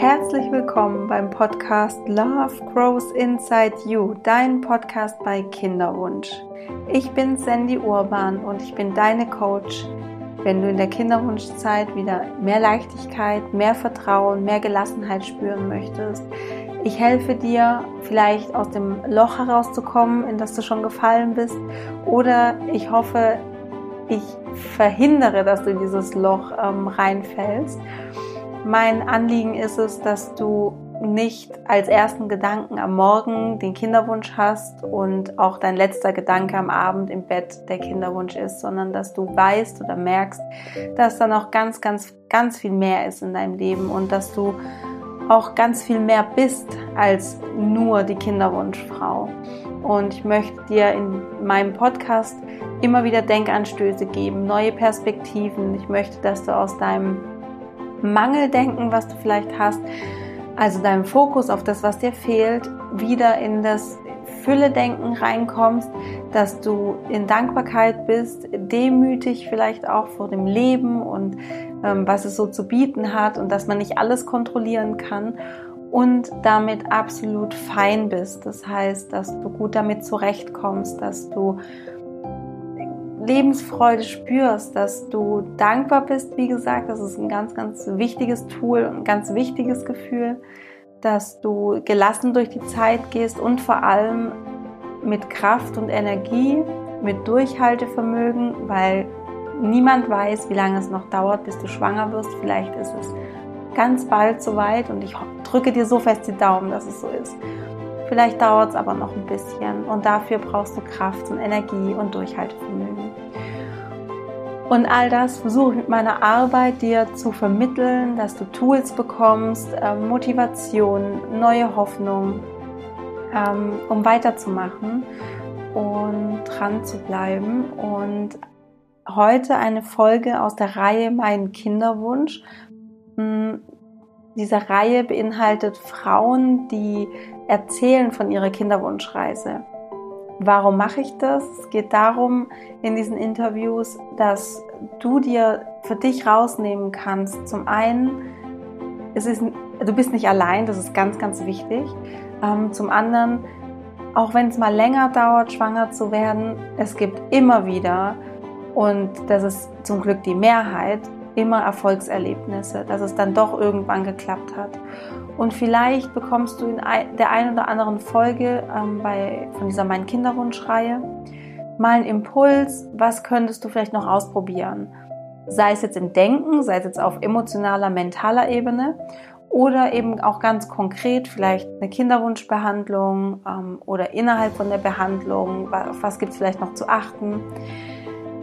Herzlich willkommen beim Podcast Love Grows Inside You, dein Podcast bei Kinderwunsch. Ich bin Sandy Urban und ich bin deine Coach, wenn du in der Kinderwunschzeit wieder mehr Leichtigkeit, mehr Vertrauen, mehr Gelassenheit spüren möchtest. Ich helfe dir, vielleicht aus dem Loch herauszukommen, in das du schon gefallen bist, oder ich hoffe, ich verhindere, dass du in dieses Loch ähm, reinfällst. Mein Anliegen ist es, dass du nicht als ersten Gedanken am Morgen den Kinderwunsch hast und auch dein letzter Gedanke am Abend im Bett der Kinderwunsch ist, sondern dass du weißt oder merkst, dass da noch ganz, ganz, ganz viel mehr ist in deinem Leben und dass du auch ganz viel mehr bist als nur die Kinderwunschfrau. Und ich möchte dir in meinem Podcast immer wieder Denkanstöße geben, neue Perspektiven. Ich möchte, dass du aus deinem Mangeldenken, was du vielleicht hast, also deinem Fokus auf das, was dir fehlt, wieder in das Fülle-Denken reinkommst, dass du in Dankbarkeit bist, demütig vielleicht auch vor dem Leben und ähm, was es so zu bieten hat und dass man nicht alles kontrollieren kann und damit absolut fein bist. Das heißt, dass du gut damit zurechtkommst, dass du Lebensfreude spürst, dass du dankbar bist, wie gesagt, das ist ein ganz, ganz wichtiges Tool, ein ganz wichtiges Gefühl, dass du gelassen durch die Zeit gehst und vor allem mit Kraft und Energie, mit Durchhaltevermögen, weil niemand weiß, wie lange es noch dauert, bis du schwanger wirst. Vielleicht ist es ganz bald soweit und ich drücke dir so fest die Daumen, dass es so ist. Vielleicht dauert es aber noch ein bisschen und dafür brauchst du Kraft und Energie und Durchhaltevermögen. Und all das versuche ich mit meiner Arbeit dir zu vermitteln, dass du Tools bekommst, ähm, Motivation, neue Hoffnung, ähm, um weiterzumachen und dran zu bleiben. Und heute eine Folge aus der Reihe Mein Kinderwunsch. Hm, diese Reihe beinhaltet Frauen, die erzählen von ihrer Kinderwunschreise. Warum mache ich das? Es geht darum in diesen Interviews, dass du dir für dich rausnehmen kannst. Zum einen, es ist, du bist nicht allein, das ist ganz, ganz wichtig. Ähm, zum anderen, auch wenn es mal länger dauert, schwanger zu werden, es gibt immer wieder, und das ist zum Glück die Mehrheit, immer Erfolgserlebnisse, dass es dann doch irgendwann geklappt hat. Und vielleicht bekommst du in der einen oder anderen Folge ähm, bei, von dieser Mein Kinderwunsch-Reihe mal einen Impuls, was könntest du vielleicht noch ausprobieren? Sei es jetzt im Denken, sei es jetzt auf emotionaler, mentaler Ebene oder eben auch ganz konkret vielleicht eine Kinderwunschbehandlung ähm, oder innerhalb von der Behandlung, auf was gibt es vielleicht noch zu achten.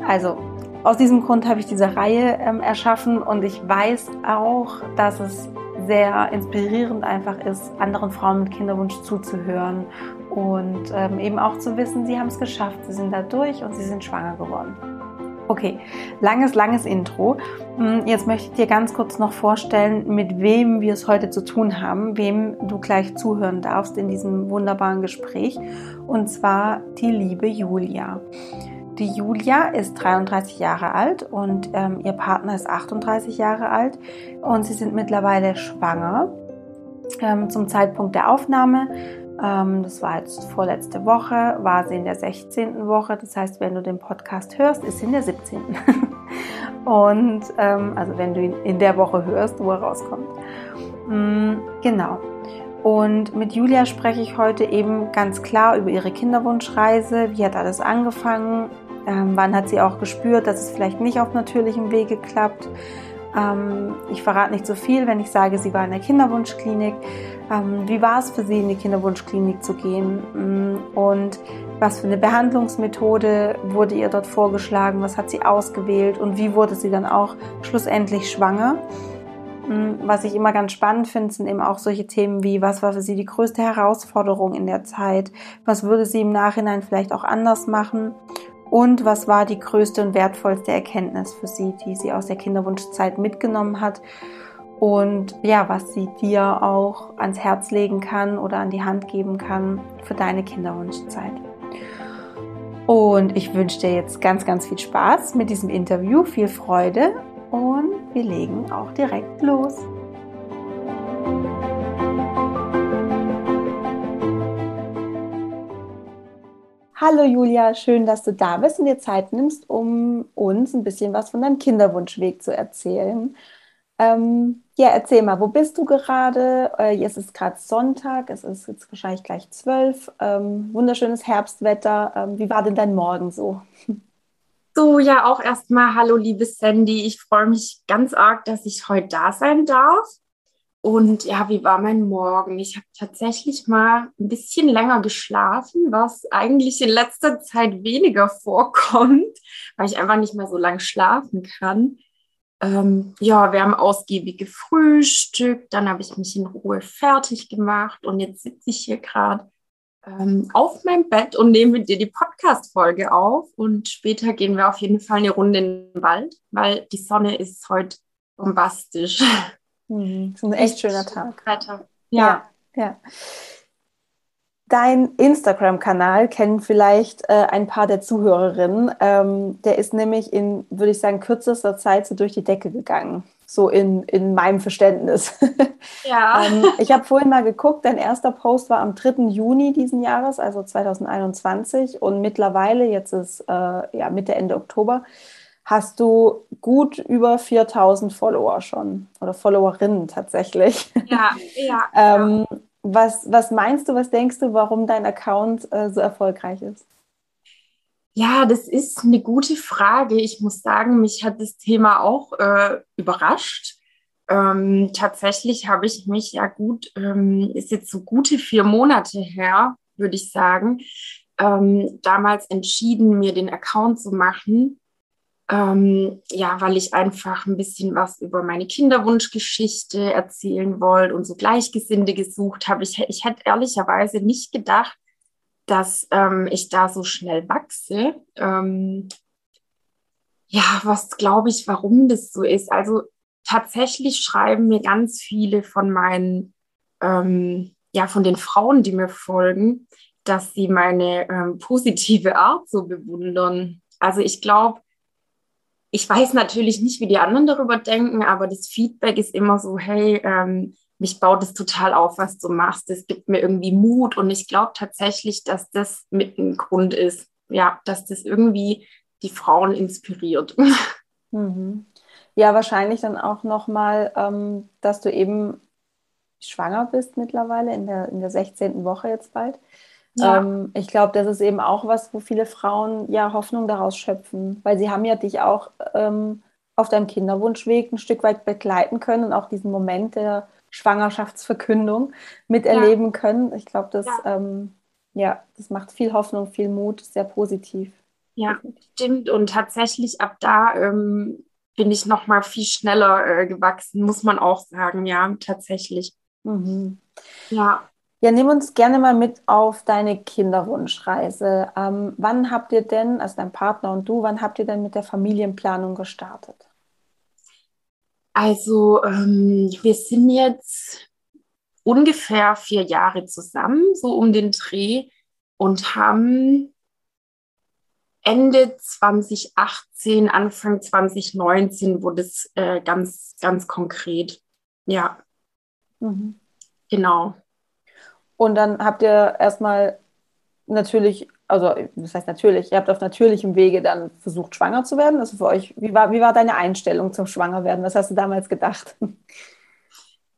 Also aus diesem Grund habe ich diese Reihe ähm, erschaffen und ich weiß auch, dass es sehr inspirierend einfach ist, anderen Frauen mit Kinderwunsch zuzuhören und ähm, eben auch zu wissen, sie haben es geschafft, sie sind da durch und sie sind schwanger geworden. Okay, langes, langes Intro. Hm, jetzt möchte ich dir ganz kurz noch vorstellen, mit wem wir es heute zu tun haben, wem du gleich zuhören darfst in diesem wunderbaren Gespräch. Und zwar die liebe Julia. Die Julia ist 33 Jahre alt und ähm, ihr Partner ist 38 Jahre alt und sie sind mittlerweile schwanger. Ähm, zum Zeitpunkt der Aufnahme, ähm, das war jetzt vorletzte Woche, war sie in der 16. Woche. Das heißt, wenn du den Podcast hörst, ist sie in der 17. und ähm, also wenn du ihn in der Woche hörst, wo er rauskommt. Mm, genau. Und mit Julia spreche ich heute eben ganz klar über ihre Kinderwunschreise. Wie hat alles angefangen? Ähm, wann hat sie auch gespürt, dass es vielleicht nicht auf natürlichem Wege klappt? Ähm, ich verrate nicht so viel, wenn ich sage, sie war in der Kinderwunschklinik. Ähm, wie war es für sie, in die Kinderwunschklinik zu gehen? Mm, und was für eine Behandlungsmethode wurde ihr dort vorgeschlagen? Was hat sie ausgewählt? Und wie wurde sie dann auch schlussendlich schwanger? Mm, was ich immer ganz spannend finde, sind eben auch solche Themen wie, was war für sie die größte Herausforderung in der Zeit? Was würde sie im Nachhinein vielleicht auch anders machen? Und was war die größte und wertvollste Erkenntnis für sie, die sie aus der Kinderwunschzeit mitgenommen hat? Und ja, was sie dir auch ans Herz legen kann oder an die Hand geben kann für deine Kinderwunschzeit. Und ich wünsche dir jetzt ganz, ganz viel Spaß mit diesem Interview, viel Freude und wir legen auch direkt los. Hallo Julia, schön, dass du da bist und dir Zeit nimmst, um uns ein bisschen was von deinem Kinderwunschweg zu erzählen. Ähm, ja, erzähl mal, wo bist du gerade? Äh, es ist gerade Sonntag, es ist jetzt wahrscheinlich gleich zwölf. Ähm, wunderschönes Herbstwetter. Ähm, wie war denn dein Morgen so? So, ja, auch erstmal hallo, liebe Sandy. Ich freue mich ganz arg, dass ich heute da sein darf. Und ja, wie war mein Morgen? Ich habe tatsächlich mal ein bisschen länger geschlafen, was eigentlich in letzter Zeit weniger vorkommt, weil ich einfach nicht mehr so lange schlafen kann. Ähm, ja, wir haben ausgiebig gefrühstückt, dann habe ich mich in Ruhe fertig gemacht und jetzt sitze ich hier gerade ähm, auf meinem Bett und nehme mit dir die Podcast-Folge auf. Und später gehen wir auf jeden Fall eine Runde in den Wald, weil die Sonne ist heute bombastisch. Mhm. Das ist ein echt schöner Tag. Weiter. Ja. ja. ja. Dein Instagram-Kanal kennen vielleicht äh, ein paar der Zuhörerinnen. Ähm, der ist nämlich in, würde ich sagen, kürzester Zeit so durch die Decke gegangen. So in, in meinem Verständnis. Ja. ähm, ich habe vorhin mal geguckt, dein erster Post war am 3. Juni diesen Jahres, also 2021. Und mittlerweile, jetzt ist äh, ja, Mitte, Ende Oktober, hast du gut über 4000 Follower schon oder Followerinnen tatsächlich. Ja, ja. ähm, was, was meinst du, was denkst du, warum dein Account äh, so erfolgreich ist? Ja, das ist eine gute Frage. Ich muss sagen, mich hat das Thema auch äh, überrascht. Ähm, tatsächlich habe ich mich ja gut, ähm, ist jetzt so gute vier Monate her, würde ich sagen, ähm, damals entschieden, mir den Account zu machen, ähm, ja, weil ich einfach ein bisschen was über meine Kinderwunschgeschichte erzählen wollte und so Gleichgesinnte gesucht habe. Ich, ich hätte ehrlicherweise nicht gedacht, dass ähm, ich da so schnell wachse. Ähm, ja, was glaube ich, warum das so ist? Also tatsächlich schreiben mir ganz viele von meinen, ähm, ja, von den Frauen, die mir folgen, dass sie meine ähm, positive Art so bewundern. Also ich glaube, ich weiß natürlich nicht, wie die anderen darüber denken, aber das Feedback ist immer so, hey, ähm, mich baut es total auf, was du machst. Es gibt mir irgendwie Mut und ich glaube tatsächlich, dass das mit ein Grund ist, ja, dass das irgendwie die Frauen inspiriert. Mhm. Ja, wahrscheinlich dann auch nochmal, ähm, dass du eben schwanger bist mittlerweile in der, in der 16. Woche jetzt bald. Ja. Ähm, ich glaube, das ist eben auch was, wo viele Frauen ja Hoffnung daraus schöpfen, weil sie haben ja dich auch ähm, auf deinem Kinderwunschweg ein Stück weit begleiten können und auch diesen Moment der Schwangerschaftsverkündung miterleben ja. können. Ich glaube, das, ja. Ähm, ja, das macht viel Hoffnung, viel Mut, sehr positiv. Ja, stimmt. Und tatsächlich ab da ähm, bin ich noch mal viel schneller äh, gewachsen, muss man auch sagen. Ja, tatsächlich. Mhm. Ja. Ja, nimm uns gerne mal mit auf deine Kinderwunschreise. Ähm, wann habt ihr denn, also dein Partner und du, wann habt ihr denn mit der Familienplanung gestartet? Also ähm, wir sind jetzt ungefähr vier Jahre zusammen, so um den Dreh, und haben Ende 2018, Anfang 2019 wurde es äh, ganz, ganz konkret. Ja, mhm. genau. Und dann habt ihr erstmal natürlich, also das heißt natürlich, ihr habt auf natürlichem Wege dann versucht, schwanger zu werden. Also für euch, wie war, wie war deine Einstellung zum Schwangerwerden? Was hast du damals gedacht?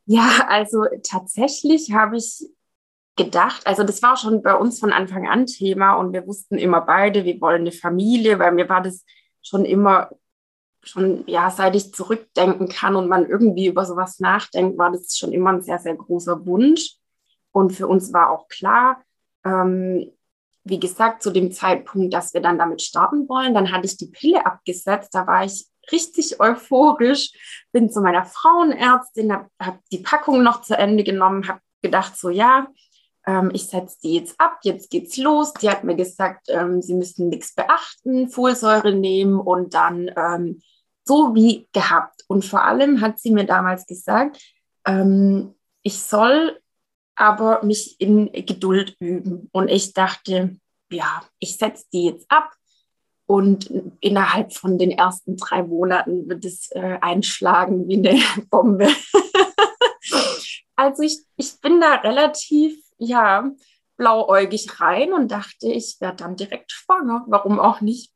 Ja, also tatsächlich habe ich gedacht, also das war schon bei uns von Anfang an Thema und wir wussten immer beide, wir wollen eine Familie, weil mir war das schon immer, schon, ja, seit ich zurückdenken kann und man irgendwie über sowas nachdenkt, war das schon immer ein sehr, sehr großer Wunsch. Und für uns war auch klar, ähm, wie gesagt, zu dem Zeitpunkt, dass wir dann damit starten wollen, dann hatte ich die Pille abgesetzt. Da war ich richtig euphorisch, bin zu meiner Frauenärztin, habe hab die Packung noch zu Ende genommen, habe gedacht, so ja, ähm, ich setze die jetzt ab, jetzt geht's los. Die hat mir gesagt, ähm, sie müssen nichts beachten, Folsäure nehmen und dann ähm, so wie gehabt. Und vor allem hat sie mir damals gesagt, ähm, ich soll aber mich in Geduld üben. Und ich dachte, ja, ich setze die jetzt ab und innerhalb von den ersten drei Monaten wird es äh, einschlagen wie eine Bombe. also ich, ich bin da relativ, ja, blauäugig rein und dachte, ich werde dann direkt schwanger. Warum auch nicht?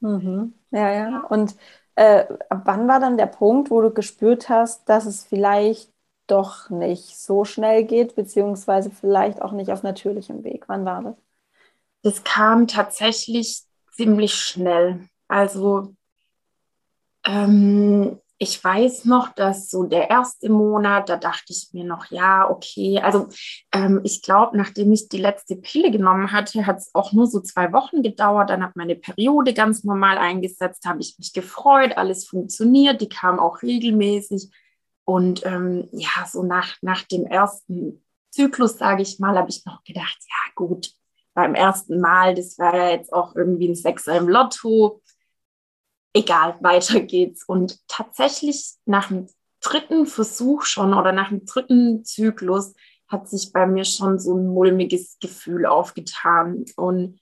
Mhm. Ja, ja. Und äh, wann war dann der Punkt, wo du gespürt hast, dass es vielleicht doch nicht so schnell geht, beziehungsweise vielleicht auch nicht auf natürlichem Weg? Wann war das? Das kam tatsächlich ziemlich schnell. Also ähm, ich weiß noch, dass so der erste Monat, da dachte ich mir noch, ja, okay. Also ähm, ich glaube, nachdem ich die letzte Pille genommen hatte, hat es auch nur so zwei Wochen gedauert. Dann hat meine Periode ganz normal eingesetzt, habe ich mich gefreut, alles funktioniert, die kam auch regelmäßig. Und ähm, ja, so nach, nach dem ersten Zyklus, sage ich mal, habe ich noch gedacht, ja gut, beim ersten Mal, das war ja jetzt auch irgendwie ein Sechser im Lotto egal, weiter geht's. Und tatsächlich nach dem dritten Versuch schon oder nach dem dritten Zyklus hat sich bei mir schon so ein mulmiges Gefühl aufgetan. Und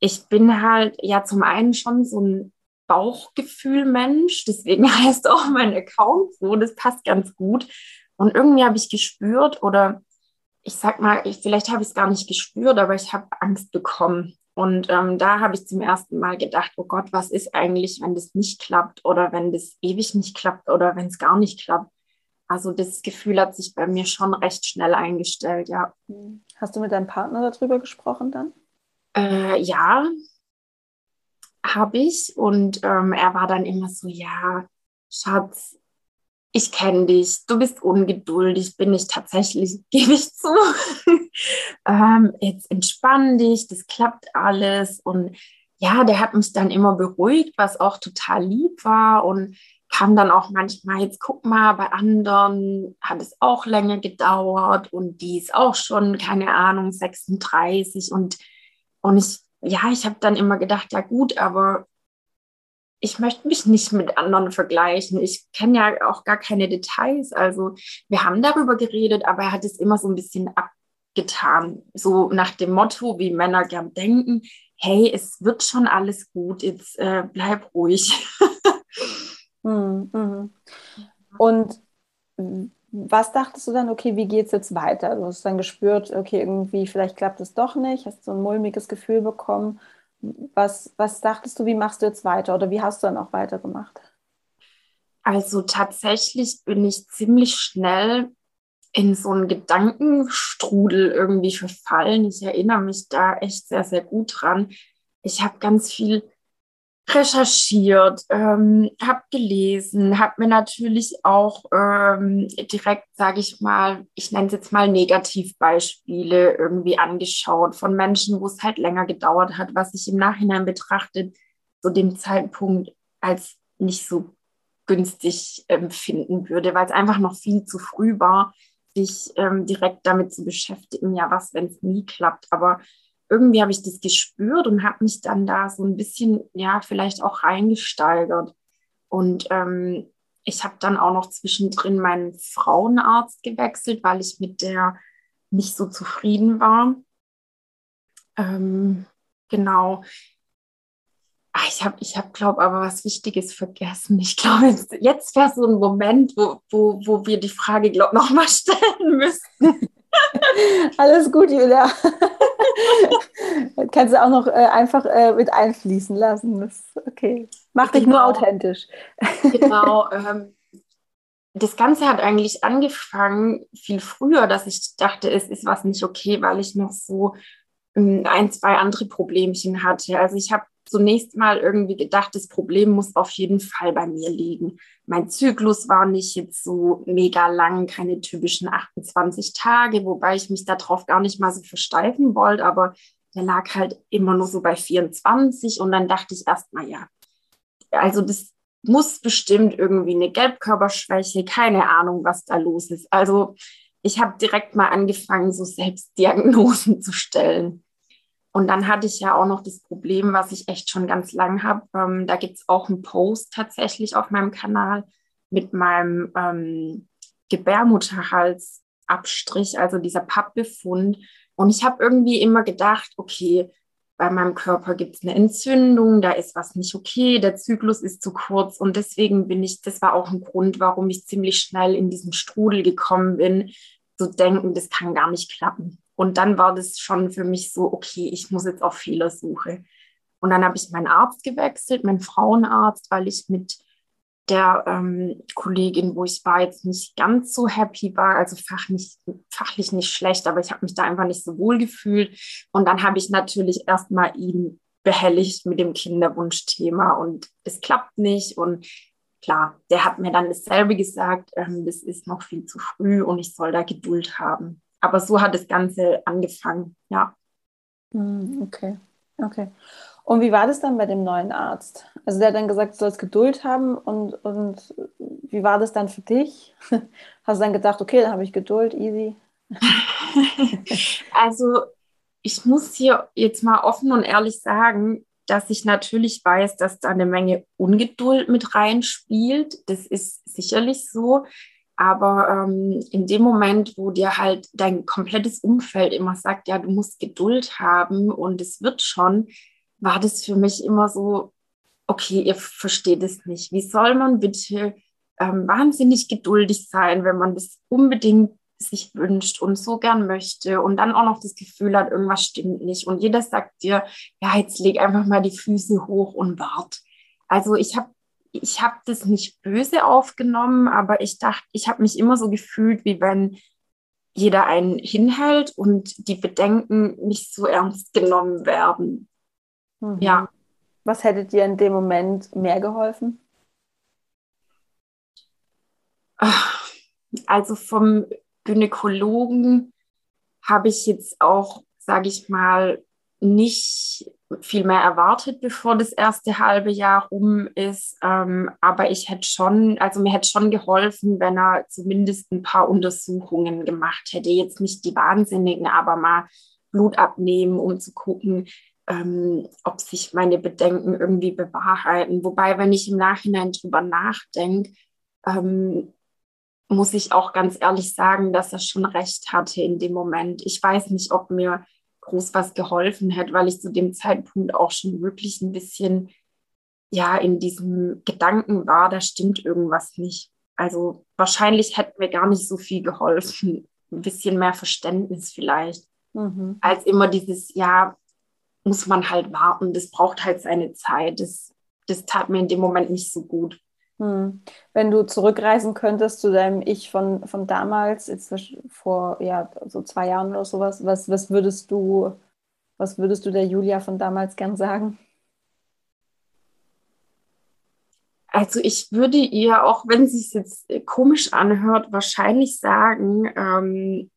ich bin halt ja zum einen schon so ein Bauchgefühl-Mensch, deswegen heißt auch mein Account so, das passt ganz gut. Und irgendwie habe ich gespürt oder ich sag mal, ich, vielleicht habe ich es gar nicht gespürt, aber ich habe Angst bekommen. Und ähm, da habe ich zum ersten Mal gedacht, oh Gott, was ist eigentlich, wenn das nicht klappt oder wenn das ewig nicht klappt oder wenn es gar nicht klappt. Also das Gefühl hat sich bei mir schon recht schnell eingestellt, ja. Hast du mit deinem Partner darüber gesprochen dann? Äh, ja, habe ich. Und ähm, er war dann immer so, ja, Schatz, ich kenne dich, du bist ungeduldig, bin ich tatsächlich, gebe ich zu. ähm, jetzt entspann dich, das klappt alles. Und ja, der hat mich dann immer beruhigt, was auch total lieb war und kam dann auch manchmal, jetzt guck mal, bei anderen hat es auch länger gedauert und die ist auch schon, keine Ahnung, 36 und, und ich, ja, ich habe dann immer gedacht, ja gut, aber ich möchte mich nicht mit anderen vergleichen. Ich kenne ja auch gar keine Details. Also wir haben darüber geredet, aber er hat es immer so ein bisschen abgetan. So nach dem Motto, wie Männer gern denken, hey, es wird schon alles gut, jetzt äh, bleib ruhig. Hm, mhm. Und was dachtest du dann, okay, wie geht es jetzt weiter? Du hast dann gespürt, okay, irgendwie vielleicht klappt es doch nicht, hast so ein mulmiges Gefühl bekommen was, was dachtest du, wie machst du jetzt weiter oder wie hast du dann auch weitergemacht? Also tatsächlich bin ich ziemlich schnell in so einen Gedankenstrudel irgendwie verfallen. Ich erinnere mich da echt sehr, sehr gut dran. Ich habe ganz viel recherchiert, ähm, habe gelesen, habe mir natürlich auch ähm, direkt, sage ich mal, ich nenne es jetzt mal Negativbeispiele irgendwie angeschaut von Menschen, wo es halt länger gedauert hat, was ich im Nachhinein betrachtet zu dem Zeitpunkt als nicht so günstig empfinden würde, weil es einfach noch viel zu früh war, sich ähm, direkt damit zu beschäftigen, ja, was, wenn es nie klappt. Aber irgendwie habe ich das gespürt und habe mich dann da so ein bisschen, ja, vielleicht auch reingesteigert. Und ähm, ich habe dann auch noch zwischendrin meinen Frauenarzt gewechselt, weil ich mit der nicht so zufrieden war. Ähm, genau. Ach, ich habe, ich hab, glaube aber was Wichtiges vergessen. Ich glaube, jetzt, jetzt wäre so ein Moment, wo, wo, wo wir die Frage, glaube ich, nochmal stellen müssten. Alles gut, Julia. Kannst du auch noch äh, einfach äh, mit einfließen lassen. Das okay. Mach genau. dich nur genau. authentisch. genau. Ähm, das Ganze hat eigentlich angefangen viel früher, dass ich dachte, es ist was nicht okay, weil ich noch so ähm, ein, zwei andere Problemchen hatte. Also ich habe zunächst mal irgendwie gedacht, das Problem muss auf jeden Fall bei mir liegen. Mein Zyklus war nicht jetzt so mega lang, keine typischen 28 Tage, wobei ich mich darauf gar nicht mal so versteifen wollte, aber der lag halt immer nur so bei 24 und dann dachte ich erst mal, ja, also das muss bestimmt irgendwie eine Gelbkörperschwäche, keine Ahnung, was da los ist. Also ich habe direkt mal angefangen, so Selbstdiagnosen zu stellen. Und dann hatte ich ja auch noch das Problem, was ich echt schon ganz lang habe. Ähm, da gibt es auch einen Post tatsächlich auf meinem Kanal mit meinem ähm, Gebärmutterhalsabstrich, also dieser Pappbefund. Und ich habe irgendwie immer gedacht, okay, bei meinem Körper gibt es eine Entzündung, da ist was nicht okay, der Zyklus ist zu kurz. Und deswegen bin ich, das war auch ein Grund, warum ich ziemlich schnell in diesen Strudel gekommen bin, zu denken, das kann gar nicht klappen. Und dann war das schon für mich so, okay, ich muss jetzt auf Fehlersuche. Und dann habe ich meinen Arzt gewechselt, meinen Frauenarzt, weil ich mit der ähm, Kollegin, wo ich war, jetzt nicht ganz so happy war, also fachlich, fachlich nicht schlecht, aber ich habe mich da einfach nicht so wohl gefühlt. Und dann habe ich natürlich erstmal ihn behelligt mit dem Kinderwunschthema und es klappt nicht. Und klar, der hat mir dann dasselbe gesagt, ähm, das ist noch viel zu früh und ich soll da Geduld haben. Aber so hat das Ganze angefangen, ja. Hm, okay, okay. Und wie war das dann bei dem neuen Arzt? Also der hat dann gesagt, du sollst Geduld haben und, und wie war das dann für dich? Hast du dann gedacht, okay, dann habe ich Geduld, easy? also ich muss hier jetzt mal offen und ehrlich sagen, dass ich natürlich weiß, dass da eine Menge Ungeduld mit reinspielt. Das ist sicherlich so. Aber ähm, in dem Moment, wo dir halt dein komplettes Umfeld immer sagt, ja, du musst Geduld haben und es wird schon, war das für mich immer so, okay, ihr versteht es nicht. Wie soll man bitte ähm, wahnsinnig geduldig sein, wenn man das unbedingt sich wünscht und so gern möchte und dann auch noch das Gefühl hat, irgendwas stimmt nicht. Und jeder sagt dir, ja, jetzt leg einfach mal die Füße hoch und wart. Also ich habe ich hab das nicht böse aufgenommen, aber ich dachte, ich habe mich immer so gefühlt, wie wenn jeder einen hinhält und die Bedenken nicht so ernst genommen werden. Mhm. Ja. Was hätte dir in dem Moment mehr geholfen? Also vom Gynäkologen habe ich jetzt auch, sage ich mal, nicht viel mehr erwartet, bevor das erste halbe Jahr rum ist. Ähm, aber ich hätte schon, also mir hätte schon geholfen, wenn er zumindest ein paar Untersuchungen gemacht hätte. Jetzt nicht die wahnsinnigen, aber mal Blut abnehmen, um zu gucken, ähm, ob sich meine Bedenken irgendwie bewahrheiten. Wobei, wenn ich im Nachhinein drüber nachdenke, ähm, muss ich auch ganz ehrlich sagen, dass er schon recht hatte in dem Moment. Ich weiß nicht, ob mir groß was geholfen hätte, weil ich zu dem Zeitpunkt auch schon wirklich ein bisschen ja in diesem Gedanken war, da stimmt irgendwas nicht. Also wahrscheinlich hätte mir gar nicht so viel geholfen. Ein bisschen mehr Verständnis vielleicht. Mhm. Als immer dieses, ja, muss man halt warten, das braucht halt seine Zeit. Das, das tat mir in dem Moment nicht so gut. Hm. Wenn du zurückreisen könntest zu deinem Ich von, von damals, jetzt vor ja, so zwei Jahren oder sowas, was, was würdest du, was würdest du der Julia von damals gern sagen? Also ich würde ihr, auch wenn sie es jetzt komisch anhört, wahrscheinlich sagen, ähm,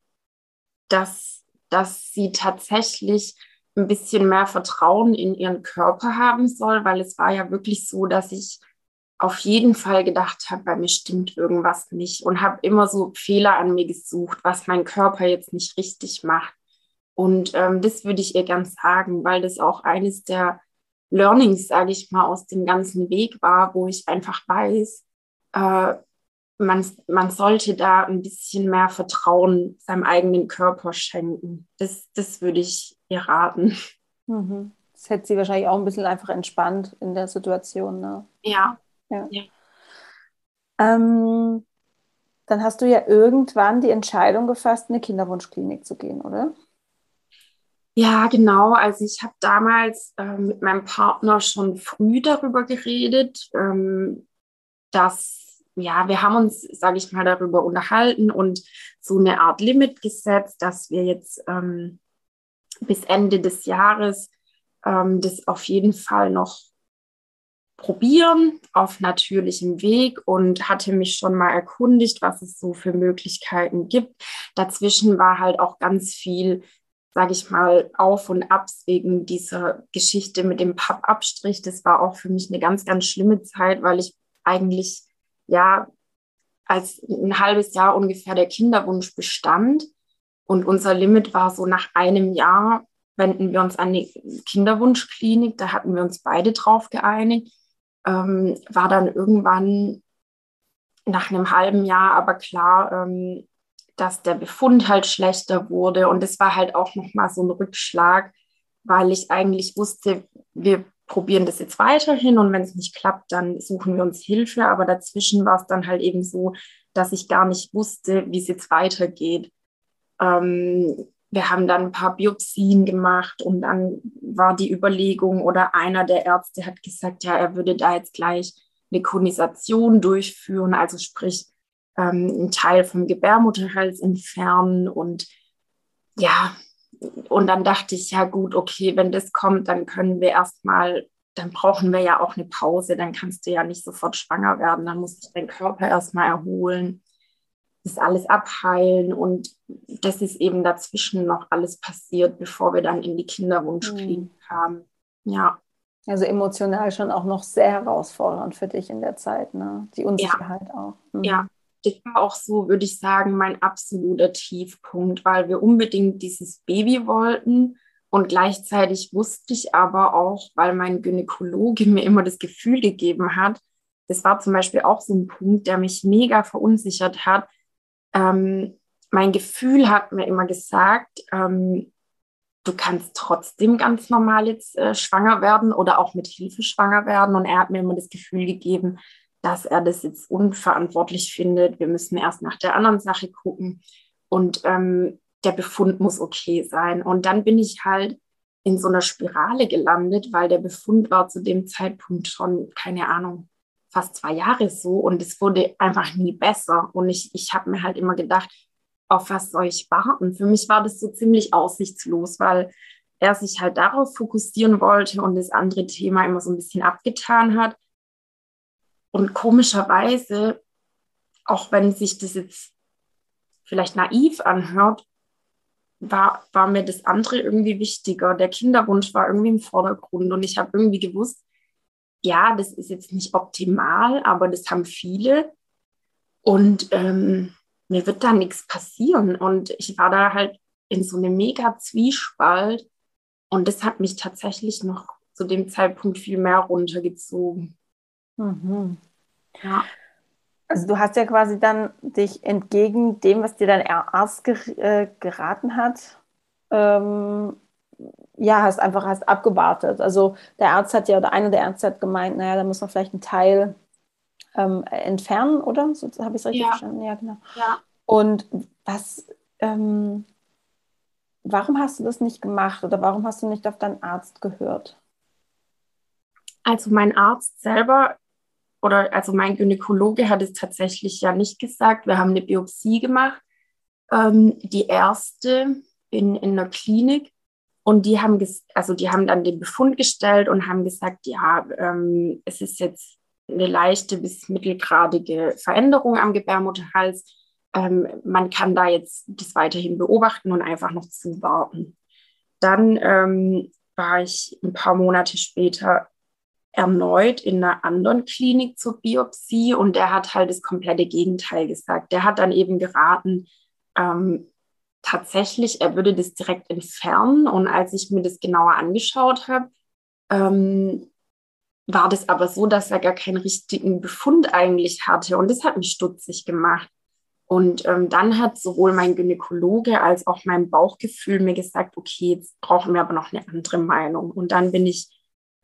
dass, dass sie tatsächlich ein bisschen mehr Vertrauen in ihren Körper haben soll, weil es war ja wirklich so, dass ich auf jeden Fall gedacht habe, bei mir stimmt irgendwas nicht und habe immer so Fehler an mir gesucht, was mein Körper jetzt nicht richtig macht. Und ähm, das würde ich ihr gern sagen, weil das auch eines der Learnings, sage ich mal, aus dem ganzen Weg war, wo ich einfach weiß, äh, man, man sollte da ein bisschen mehr Vertrauen seinem eigenen Körper schenken. Das, das würde ich ihr raten. Mhm. Das hätte sie wahrscheinlich auch ein bisschen einfach entspannt in der Situation. Ne? Ja, ja. ja. Ähm, dann hast du ja irgendwann die Entscheidung gefasst, in eine Kinderwunschklinik zu gehen, oder? Ja, genau. Also ich habe damals äh, mit meinem Partner schon früh darüber geredet, ähm, dass, ja, wir haben uns, sage ich mal, darüber unterhalten und so eine Art Limit gesetzt, dass wir jetzt ähm, bis Ende des Jahres ähm, das auf jeden Fall noch probieren auf natürlichem Weg und hatte mich schon mal erkundigt, was es so für Möglichkeiten gibt. Dazwischen war halt auch ganz viel, sage ich mal, auf und abs wegen dieser Geschichte mit dem Pappabstrich. Das war auch für mich eine ganz, ganz schlimme Zeit, weil ich eigentlich ja als ein halbes Jahr ungefähr der Kinderwunsch bestand und unser Limit war so nach einem Jahr wenden wir uns an die Kinderwunschklinik. Da hatten wir uns beide drauf geeinigt ähm, war dann irgendwann nach einem halben Jahr aber klar, ähm, dass der Befund halt schlechter wurde. Und es war halt auch nochmal so ein Rückschlag, weil ich eigentlich wusste, wir probieren das jetzt weiterhin und wenn es nicht klappt, dann suchen wir uns Hilfe. Aber dazwischen war es dann halt eben so, dass ich gar nicht wusste, wie es jetzt weitergeht. Ähm, wir haben dann ein paar Biopsien gemacht und dann war die Überlegung oder einer der Ärzte hat gesagt, ja, er würde da jetzt gleich eine Konisation durchführen, also sprich ähm, einen Teil vom Gebärmutterhals entfernen und ja, und dann dachte ich, ja gut, okay, wenn das kommt, dann können wir erstmal, dann brauchen wir ja auch eine Pause, dann kannst du ja nicht sofort schwanger werden, dann muss sich dein Körper erstmal erholen das alles abheilen und das ist eben dazwischen noch alles passiert, bevor wir dann in die Kinderwunschklinik mhm. kamen. Ja. Also emotional schon auch noch sehr herausfordernd für dich in der Zeit, ne? Die Unsicherheit ja. auch. Mhm. Ja, das war auch so, würde ich sagen, mein absoluter Tiefpunkt, weil wir unbedingt dieses Baby wollten. Und gleichzeitig wusste ich aber auch, weil mein Gynäkologe mir immer das Gefühl gegeben hat, das war zum Beispiel auch so ein Punkt, der mich mega verunsichert hat, ähm, mein Gefühl hat mir immer gesagt, ähm, du kannst trotzdem ganz normal jetzt äh, schwanger werden oder auch mit Hilfe schwanger werden. Und er hat mir immer das Gefühl gegeben, dass er das jetzt unverantwortlich findet. Wir müssen erst nach der anderen Sache gucken und ähm, der Befund muss okay sein. Und dann bin ich halt in so einer Spirale gelandet, weil der Befund war zu dem Zeitpunkt schon, keine Ahnung, fast zwei Jahre so und es wurde einfach nie besser. Und ich, ich habe mir halt immer gedacht, auf was soll ich warten? Für mich war das so ziemlich aussichtslos, weil er sich halt darauf fokussieren wollte und das andere Thema immer so ein bisschen abgetan hat. Und komischerweise, auch wenn sich das jetzt vielleicht naiv anhört, war, war mir das andere irgendwie wichtiger. Der Kinderwunsch war irgendwie im Vordergrund und ich habe irgendwie gewusst, ja, das ist jetzt nicht optimal, aber das haben viele. Und ähm, mir wird da nichts passieren. Und ich war da halt in so einem mega Zwiespalt. Und das hat mich tatsächlich noch zu dem Zeitpunkt viel mehr runtergezogen. Mhm. Ja. Also du hast ja quasi dann dich entgegen dem, was dir dein Arzt ger äh, geraten hat, ähm, ja, hast einfach hast abgewartet. Also der Arzt hat ja, oder einer der Ärzte hat gemeint, naja, da muss man vielleicht einen Teil ähm, entfernen, oder? So habe ich es richtig ja. verstanden? Ja, genau. Ja. Und was, ähm, warum hast du das nicht gemacht oder warum hast du nicht auf deinen Arzt gehört? Also mein Arzt selber oder also mein Gynäkologe hat es tatsächlich ja nicht gesagt. Wir haben eine Biopsie gemacht, ähm, die erste in, in der Klinik. Und die haben, also die haben dann den Befund gestellt und haben gesagt, ja, ähm, es ist jetzt eine leichte bis mittelgradige Veränderung am Gebärmutterhals. Ähm, man kann da jetzt das weiterhin beobachten und einfach noch zuwarten. Dann ähm, war ich ein paar Monate später erneut in einer anderen Klinik zur Biopsie und der hat halt das komplette Gegenteil gesagt. Der hat dann eben geraten, ähm, tatsächlich, er würde das direkt entfernen. Und als ich mir das genauer angeschaut habe, ähm, war das aber so, dass er gar keinen richtigen Befund eigentlich hatte. Und das hat mich stutzig gemacht. Und ähm, dann hat sowohl mein Gynäkologe als auch mein Bauchgefühl mir gesagt, okay, jetzt brauchen wir aber noch eine andere Meinung. Und dann bin ich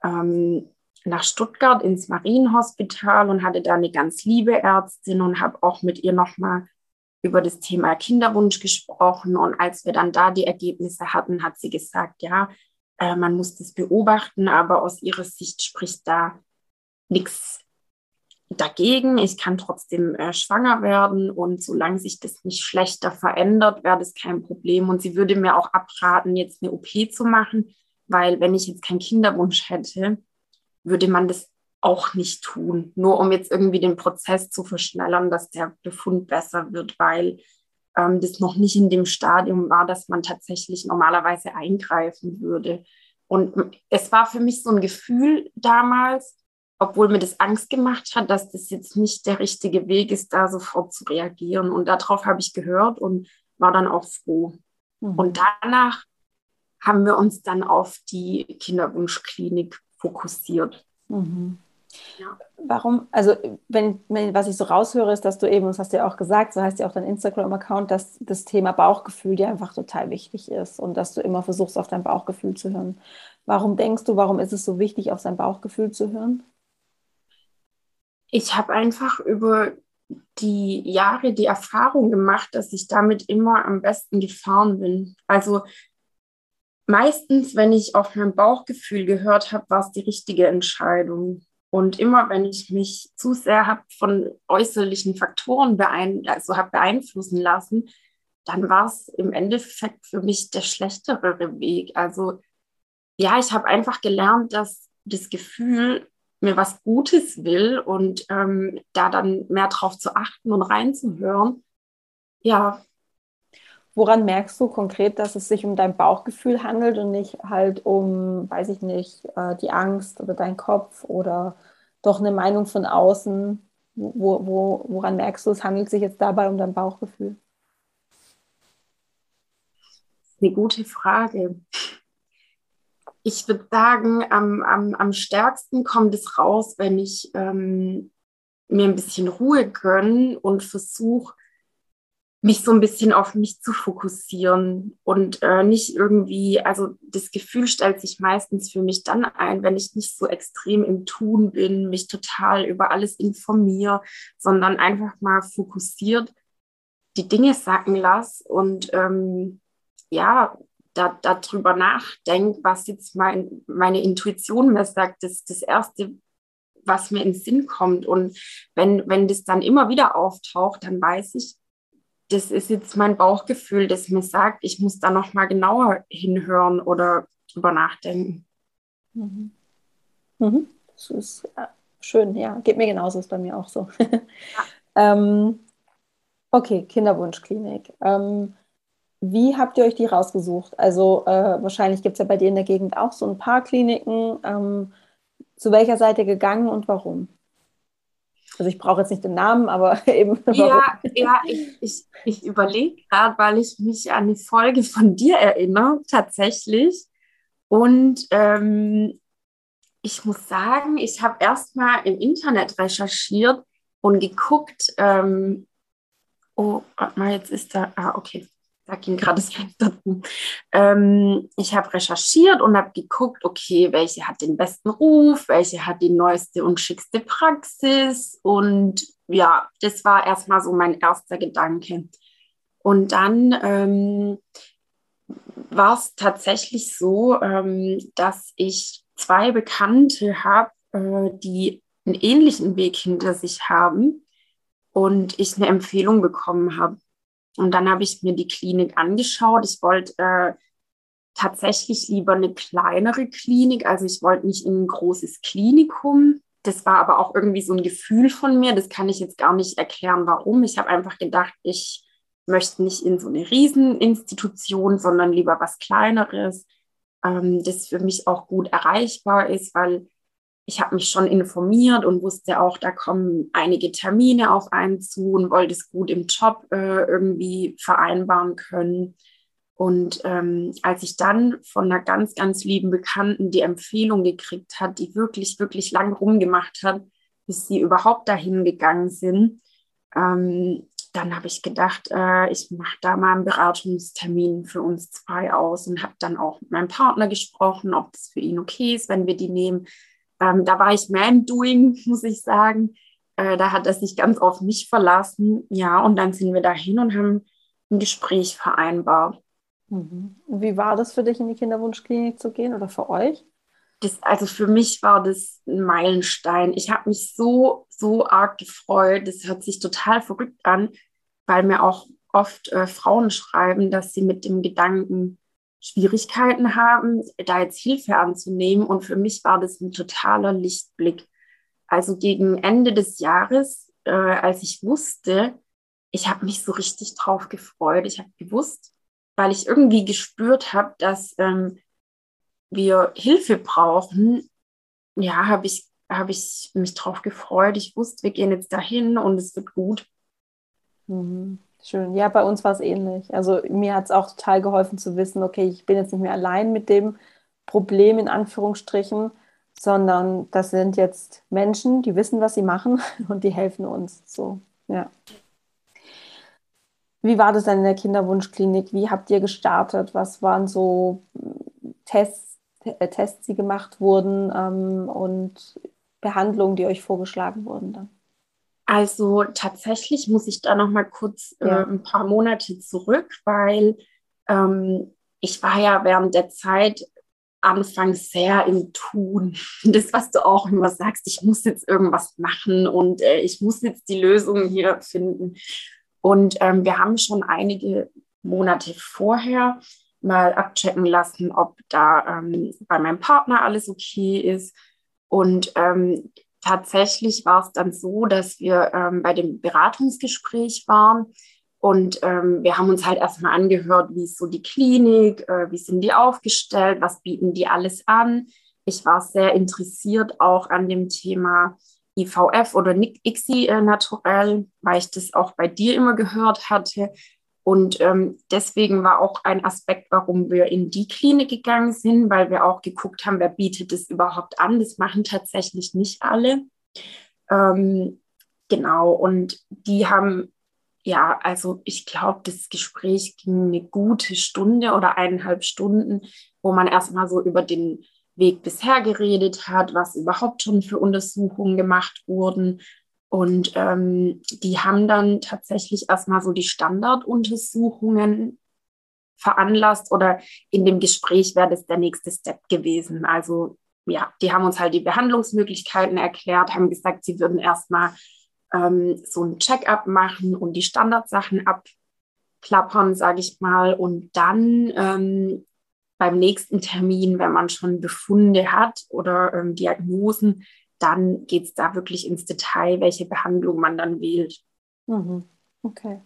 ähm, nach Stuttgart ins Marienhospital und hatte da eine ganz liebe Ärztin und habe auch mit ihr nochmal über das Thema Kinderwunsch gesprochen. Und als wir dann da die Ergebnisse hatten, hat sie gesagt, ja, äh, man muss das beobachten, aber aus ihrer Sicht spricht da nichts dagegen. Ich kann trotzdem äh, schwanger werden und solange sich das nicht schlechter verändert, wäre das kein Problem. Und sie würde mir auch abraten, jetzt eine OP zu machen, weil wenn ich jetzt keinen Kinderwunsch hätte, würde man das auch nicht tun, nur um jetzt irgendwie den Prozess zu verschnellern, dass der Befund besser wird, weil ähm, das noch nicht in dem Stadium war, dass man tatsächlich normalerweise eingreifen würde. Und es war für mich so ein Gefühl damals, obwohl mir das Angst gemacht hat, dass das jetzt nicht der richtige Weg ist, da sofort zu reagieren. Und darauf habe ich gehört und war dann auch froh. Mhm. Und danach haben wir uns dann auf die Kinderwunschklinik fokussiert. Mhm. Ja. Warum, also wenn, wenn, was ich so raushöre, ist, dass du eben, das hast du ja auch gesagt, so heißt ja auch dein Instagram-Account, dass das Thema Bauchgefühl dir einfach total wichtig ist und dass du immer versuchst, auf dein Bauchgefühl zu hören. Warum denkst du, warum ist es so wichtig, auf sein Bauchgefühl zu hören? Ich habe einfach über die Jahre die Erfahrung gemacht, dass ich damit immer am besten gefahren bin. Also meistens, wenn ich auf mein Bauchgefühl gehört habe, war es die richtige Entscheidung. Und immer, wenn ich mich zu sehr habe von äußerlichen Faktoren beein also hab beeinflussen lassen, dann war es im Endeffekt für mich der schlechtere Weg. Also ja, ich habe einfach gelernt, dass das Gefühl mir was Gutes will und ähm, da dann mehr drauf zu achten und reinzuhören. Ja. Woran merkst du konkret, dass es sich um dein Bauchgefühl handelt und nicht halt um, weiß ich nicht, äh, die Angst oder dein Kopf oder doch eine Meinung von außen? Wo, wo, woran merkst du, es handelt sich jetzt dabei um dein Bauchgefühl? Eine gute Frage ich würde sagen, am, am, am stärksten kommt es raus, wenn ich ähm, mir ein bisschen Ruhe gönne und versuche, mich so ein bisschen auf mich zu fokussieren und äh, nicht irgendwie, also das Gefühl stellt sich meistens für mich dann ein, wenn ich nicht so extrem im Tun bin, mich total über alles informiere, sondern einfach mal fokussiert die Dinge sacken lasse und ähm, ja, da, darüber nachdenke, was jetzt mein, meine Intuition mir sagt, das das Erste, was mir in den Sinn kommt. Und wenn, wenn das dann immer wieder auftaucht, dann weiß ich, das ist jetzt mein Bauchgefühl, das mir sagt, ich muss da nochmal genauer hinhören oder drüber nachdenken. Mhm. Mhm. Das ist ja, schön, ja. Geht mir genauso, ist bei mir auch so. Ja. ähm, okay, Kinderwunschklinik. Ähm, wie habt ihr euch die rausgesucht? Also äh, wahrscheinlich gibt es ja bei dir in der Gegend auch so ein paar Kliniken. Ähm, zu welcher Seite gegangen und warum? Also ich brauche jetzt nicht den Namen, aber eben. Ja, ja ich, ich, ich überlege gerade, weil ich mich an die Folge von dir erinnere, tatsächlich. Und ähm, ich muss sagen, ich habe erst mal im Internet recherchiert und geguckt, ähm, oh, warte mal, jetzt ist da, ah, okay, da ging gerade das Fenster zu. Ähm, ich habe recherchiert und habe geguckt, okay, welche hat den besten Ruf, welche hat die neueste und schickste Praxis. Und ja, das war erstmal so mein erster Gedanke. Und dann ähm, war es tatsächlich so, ähm, dass ich zwei Bekannte habe, äh, die einen ähnlichen Weg hinter sich haben und ich eine Empfehlung bekommen habe. Und dann habe ich mir die Klinik angeschaut. Ich wollte äh, tatsächlich lieber eine kleinere Klinik. Also ich wollte nicht in ein großes Klinikum. Das war aber auch irgendwie so ein Gefühl von mir. Das kann ich jetzt gar nicht erklären, warum. Ich habe einfach gedacht, ich möchte nicht in so eine Rieseninstitution, sondern lieber was Kleineres, ähm, das für mich auch gut erreichbar ist, weil ich habe mich schon informiert und wusste auch, da kommen einige Termine auf einen zu und wollte es gut im Job äh, irgendwie vereinbaren können. Und ähm, als ich dann von einer ganz, ganz lieben Bekannten die Empfehlung gekriegt hat, die wirklich, wirklich lang rumgemacht hat, bis sie überhaupt dahin gegangen sind, ähm, dann habe ich gedacht, äh, ich mache da mal einen Beratungstermin für uns zwei aus und habe dann auch mit meinem Partner gesprochen, ob das für ihn okay ist, wenn wir die nehmen. Ähm, da war ich mehr im Doing, muss ich sagen. Äh, da hat er sich ganz auf mich verlassen. Ja, und dann sind wir dahin und haben ein Gespräch vereinbart. Mhm. Wie war das für dich, in die Kinderwunschklinik zu gehen oder für euch? Das, also für mich war das ein Meilenstein. Ich habe mich so, so arg gefreut. Das hört sich total verrückt an, weil mir auch oft äh, Frauen schreiben, dass sie mit dem Gedanken Schwierigkeiten haben, da jetzt Hilfe anzunehmen. Und für mich war das ein totaler Lichtblick. Also gegen Ende des Jahres, äh, als ich wusste, ich habe mich so richtig drauf gefreut. Ich habe gewusst, weil ich irgendwie gespürt habe, dass ähm, wir Hilfe brauchen. Ja, habe ich, hab ich mich drauf gefreut. Ich wusste, wir gehen jetzt dahin und es wird gut. Mhm. Schön. Ja, bei uns war es ähnlich. Also mir hat es auch total geholfen zu wissen, okay, ich bin jetzt nicht mehr allein mit dem Problem in Anführungsstrichen, sondern das sind jetzt Menschen, die wissen, was sie machen und die helfen uns. So, ja. Wie war das denn in der Kinderwunschklinik? Wie habt ihr gestartet? Was waren so Tests, äh, Tests die gemacht wurden ähm, und Behandlungen, die euch vorgeschlagen wurden dann? Also tatsächlich muss ich da noch mal kurz ja. äh, ein paar Monate zurück, weil ähm, ich war ja während der Zeit anfangs sehr im Tun. Das, was du auch immer sagst, ich muss jetzt irgendwas machen und äh, ich muss jetzt die Lösung hier finden. Und ähm, wir haben schon einige Monate vorher mal abchecken lassen, ob da ähm, bei meinem Partner alles okay ist. Und ähm, tatsächlich war es dann so, dass wir ähm, bei dem Beratungsgespräch waren und ähm, wir haben uns halt erstmal angehört, wie ist so die Klinik, äh, wie sind die aufgestellt, was bieten die alles an. Ich war sehr interessiert auch an dem Thema IVF oder ICSI äh, naturell, weil ich das auch bei dir immer gehört hatte. Und ähm, deswegen war auch ein Aspekt, warum wir in die Klinik gegangen sind, weil wir auch geguckt haben, wer bietet das überhaupt an. Das machen tatsächlich nicht alle. Ähm, genau, und die haben ja, also ich glaube, das Gespräch ging eine gute Stunde oder eineinhalb Stunden, wo man erstmal so über den Weg bisher geredet hat, was überhaupt schon für Untersuchungen gemacht wurden. Und ähm, die haben dann tatsächlich erstmal so die Standarduntersuchungen veranlasst oder in dem Gespräch wäre das der nächste Step gewesen. Also ja, die haben uns halt die Behandlungsmöglichkeiten erklärt, haben gesagt, sie würden erstmal ähm, so ein Check-up machen und die Standardsachen abklappern, sage ich mal. Und dann ähm, beim nächsten Termin, wenn man schon Befunde hat oder ähm, Diagnosen, dann geht es da wirklich ins Detail, welche Behandlung man dann wählt. Mhm. Okay.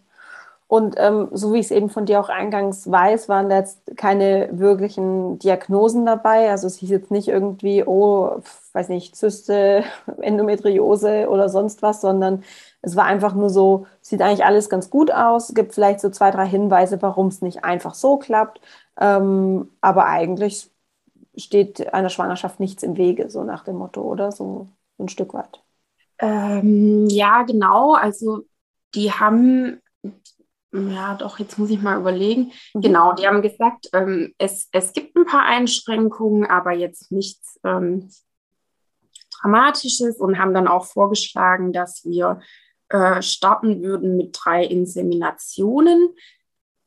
Und ähm, so wie ich es eben von dir auch eingangs weiß, waren jetzt keine wirklichen Diagnosen dabei. Also es hieß jetzt nicht irgendwie, oh, weiß nicht, Zyste, Endometriose oder sonst was, sondern es war einfach nur so, sieht eigentlich alles ganz gut aus, gibt vielleicht so zwei, drei Hinweise, warum es nicht einfach so klappt. Ähm, aber eigentlich steht einer Schwangerschaft nichts im Wege, so nach dem Motto, oder? So, ein Stück weit. Ähm, ja, genau. Also die haben ja, doch, jetzt muss ich mal überlegen. Mhm. Genau, die haben gesagt, ähm, es, es gibt ein paar Einschränkungen, aber jetzt nichts ähm, Dramatisches und haben dann auch vorgeschlagen, dass wir äh, starten würden mit drei Inseminationen.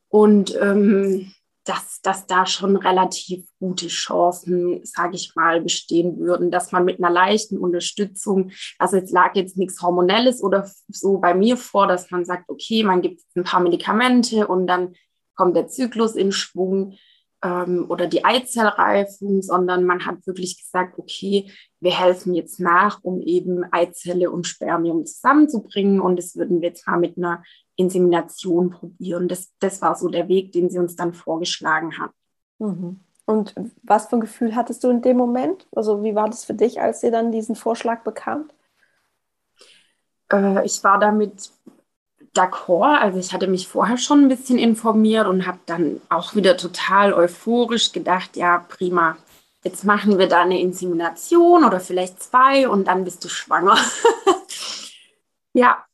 Und ähm, dass, dass da schon relativ gute Chancen, sage ich mal, bestehen würden, dass man mit einer leichten Unterstützung, also es lag jetzt nichts Hormonelles oder so bei mir vor, dass man sagt, okay, man gibt ein paar Medikamente und dann kommt der Zyklus in Schwung ähm, oder die Eizellreifung, sondern man hat wirklich gesagt, okay, wir helfen jetzt nach, um eben Eizelle und Spermium zusammenzubringen und das würden wir jetzt mal mit einer Insemination probieren. Das, das war so der Weg, den sie uns dann vorgeschlagen hat. Mhm. Und was für ein Gefühl hattest du in dem Moment? Also wie war das für dich, als ihr dann diesen Vorschlag bekamt? Äh, ich war damit d'accord. Also ich hatte mich vorher schon ein bisschen informiert und habe dann auch wieder total euphorisch gedacht, ja prima, jetzt machen wir da eine Insemination oder vielleicht zwei und dann bist du schwanger. ja,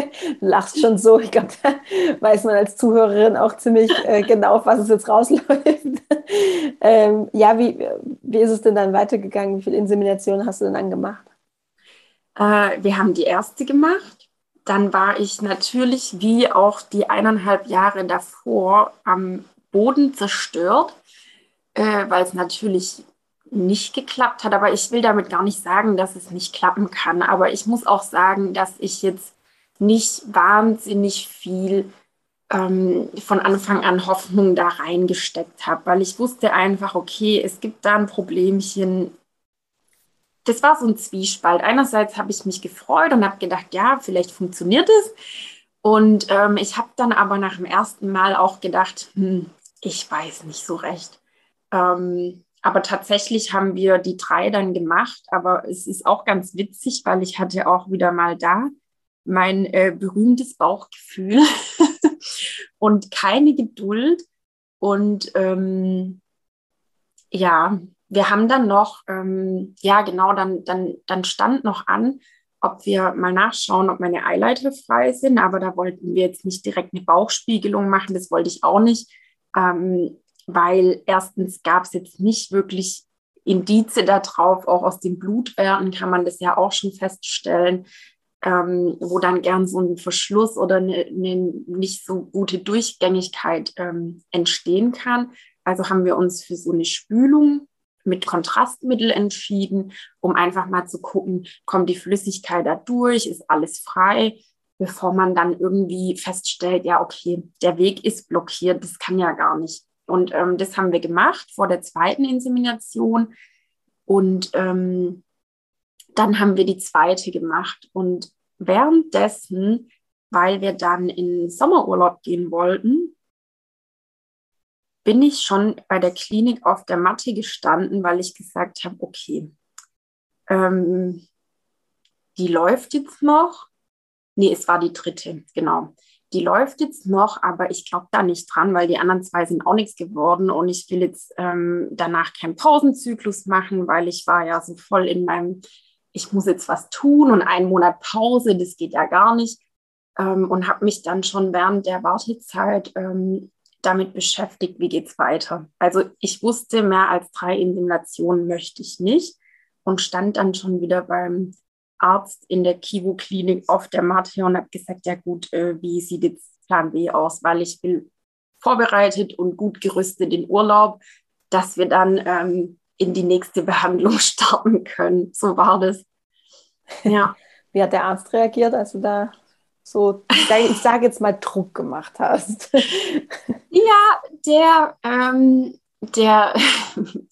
lachst schon so. Ich glaube, da weiß man als Zuhörerin auch ziemlich äh, genau, auf was es jetzt rausläuft. ähm, ja, wie, wie ist es denn dann weitergegangen? Wie viele Inseminationen hast du denn dann gemacht? Äh, wir haben die erste gemacht. Dann war ich natürlich, wie auch die eineinhalb Jahre davor, am Boden zerstört, äh, weil es natürlich nicht geklappt hat. Aber ich will damit gar nicht sagen, dass es nicht klappen kann. Aber ich muss auch sagen, dass ich jetzt nicht wahnsinnig viel ähm, von Anfang an Hoffnung da reingesteckt habe, weil ich wusste einfach, okay, es gibt da ein Problemchen. Das war so ein Zwiespalt. Einerseits habe ich mich gefreut und habe gedacht, ja, vielleicht funktioniert es. Und ähm, ich habe dann aber nach dem ersten Mal auch gedacht, hm, ich weiß nicht so recht. Ähm, aber tatsächlich haben wir die drei dann gemacht. Aber es ist auch ganz witzig, weil ich hatte auch wieder mal da mein äh, berühmtes Bauchgefühl und keine Geduld. Und ähm, ja, wir haben dann noch, ähm, ja genau, dann, dann, dann stand noch an, ob wir mal nachschauen, ob meine Eileiter frei sind. Aber da wollten wir jetzt nicht direkt eine Bauchspiegelung machen, das wollte ich auch nicht, ähm, weil erstens gab es jetzt nicht wirklich Indize darauf, auch aus den Blutwerten kann man das ja auch schon feststellen, ähm, wo dann gern so ein Verschluss oder eine, eine nicht so gute Durchgängigkeit ähm, entstehen kann. Also haben wir uns für so eine Spülung mit Kontrastmittel entschieden, um einfach mal zu gucken, kommt die Flüssigkeit da durch, ist alles frei, bevor man dann irgendwie feststellt, ja, okay, der Weg ist blockiert, das kann ja gar nicht. Und ähm, das haben wir gemacht vor der zweiten Insemination. Und ähm, dann haben wir die zweite gemacht. Und währenddessen, weil wir dann in Sommerurlaub gehen wollten, bin ich schon bei der Klinik auf der Matte gestanden, weil ich gesagt habe, okay, ähm, die läuft jetzt noch. Nee, es war die dritte, genau. Die läuft jetzt noch, aber ich glaube da nicht dran, weil die anderen zwei sind auch nichts geworden und ich will jetzt ähm, danach keinen Pausenzyklus machen, weil ich war ja so voll in meinem ich muss jetzt was tun und einen Monat Pause, das geht ja gar nicht. Ähm, und habe mich dann schon während der Wartezeit ähm, damit beschäftigt, wie geht es weiter. Also ich wusste, mehr als drei Inseminationen möchte ich nicht und stand dann schon wieder beim Arzt in der Kivo-Klinik auf der Matte und habe gesagt, ja gut, äh, wie sieht jetzt Plan B aus, weil ich will vorbereitet und gut gerüstet in Urlaub, dass wir dann ähm, in die nächste Behandlung starten können. So war das. Ja. Wie hat der Arzt reagiert, als du da so, ich sage jetzt mal, Druck gemacht hast? ja, der, ähm, der,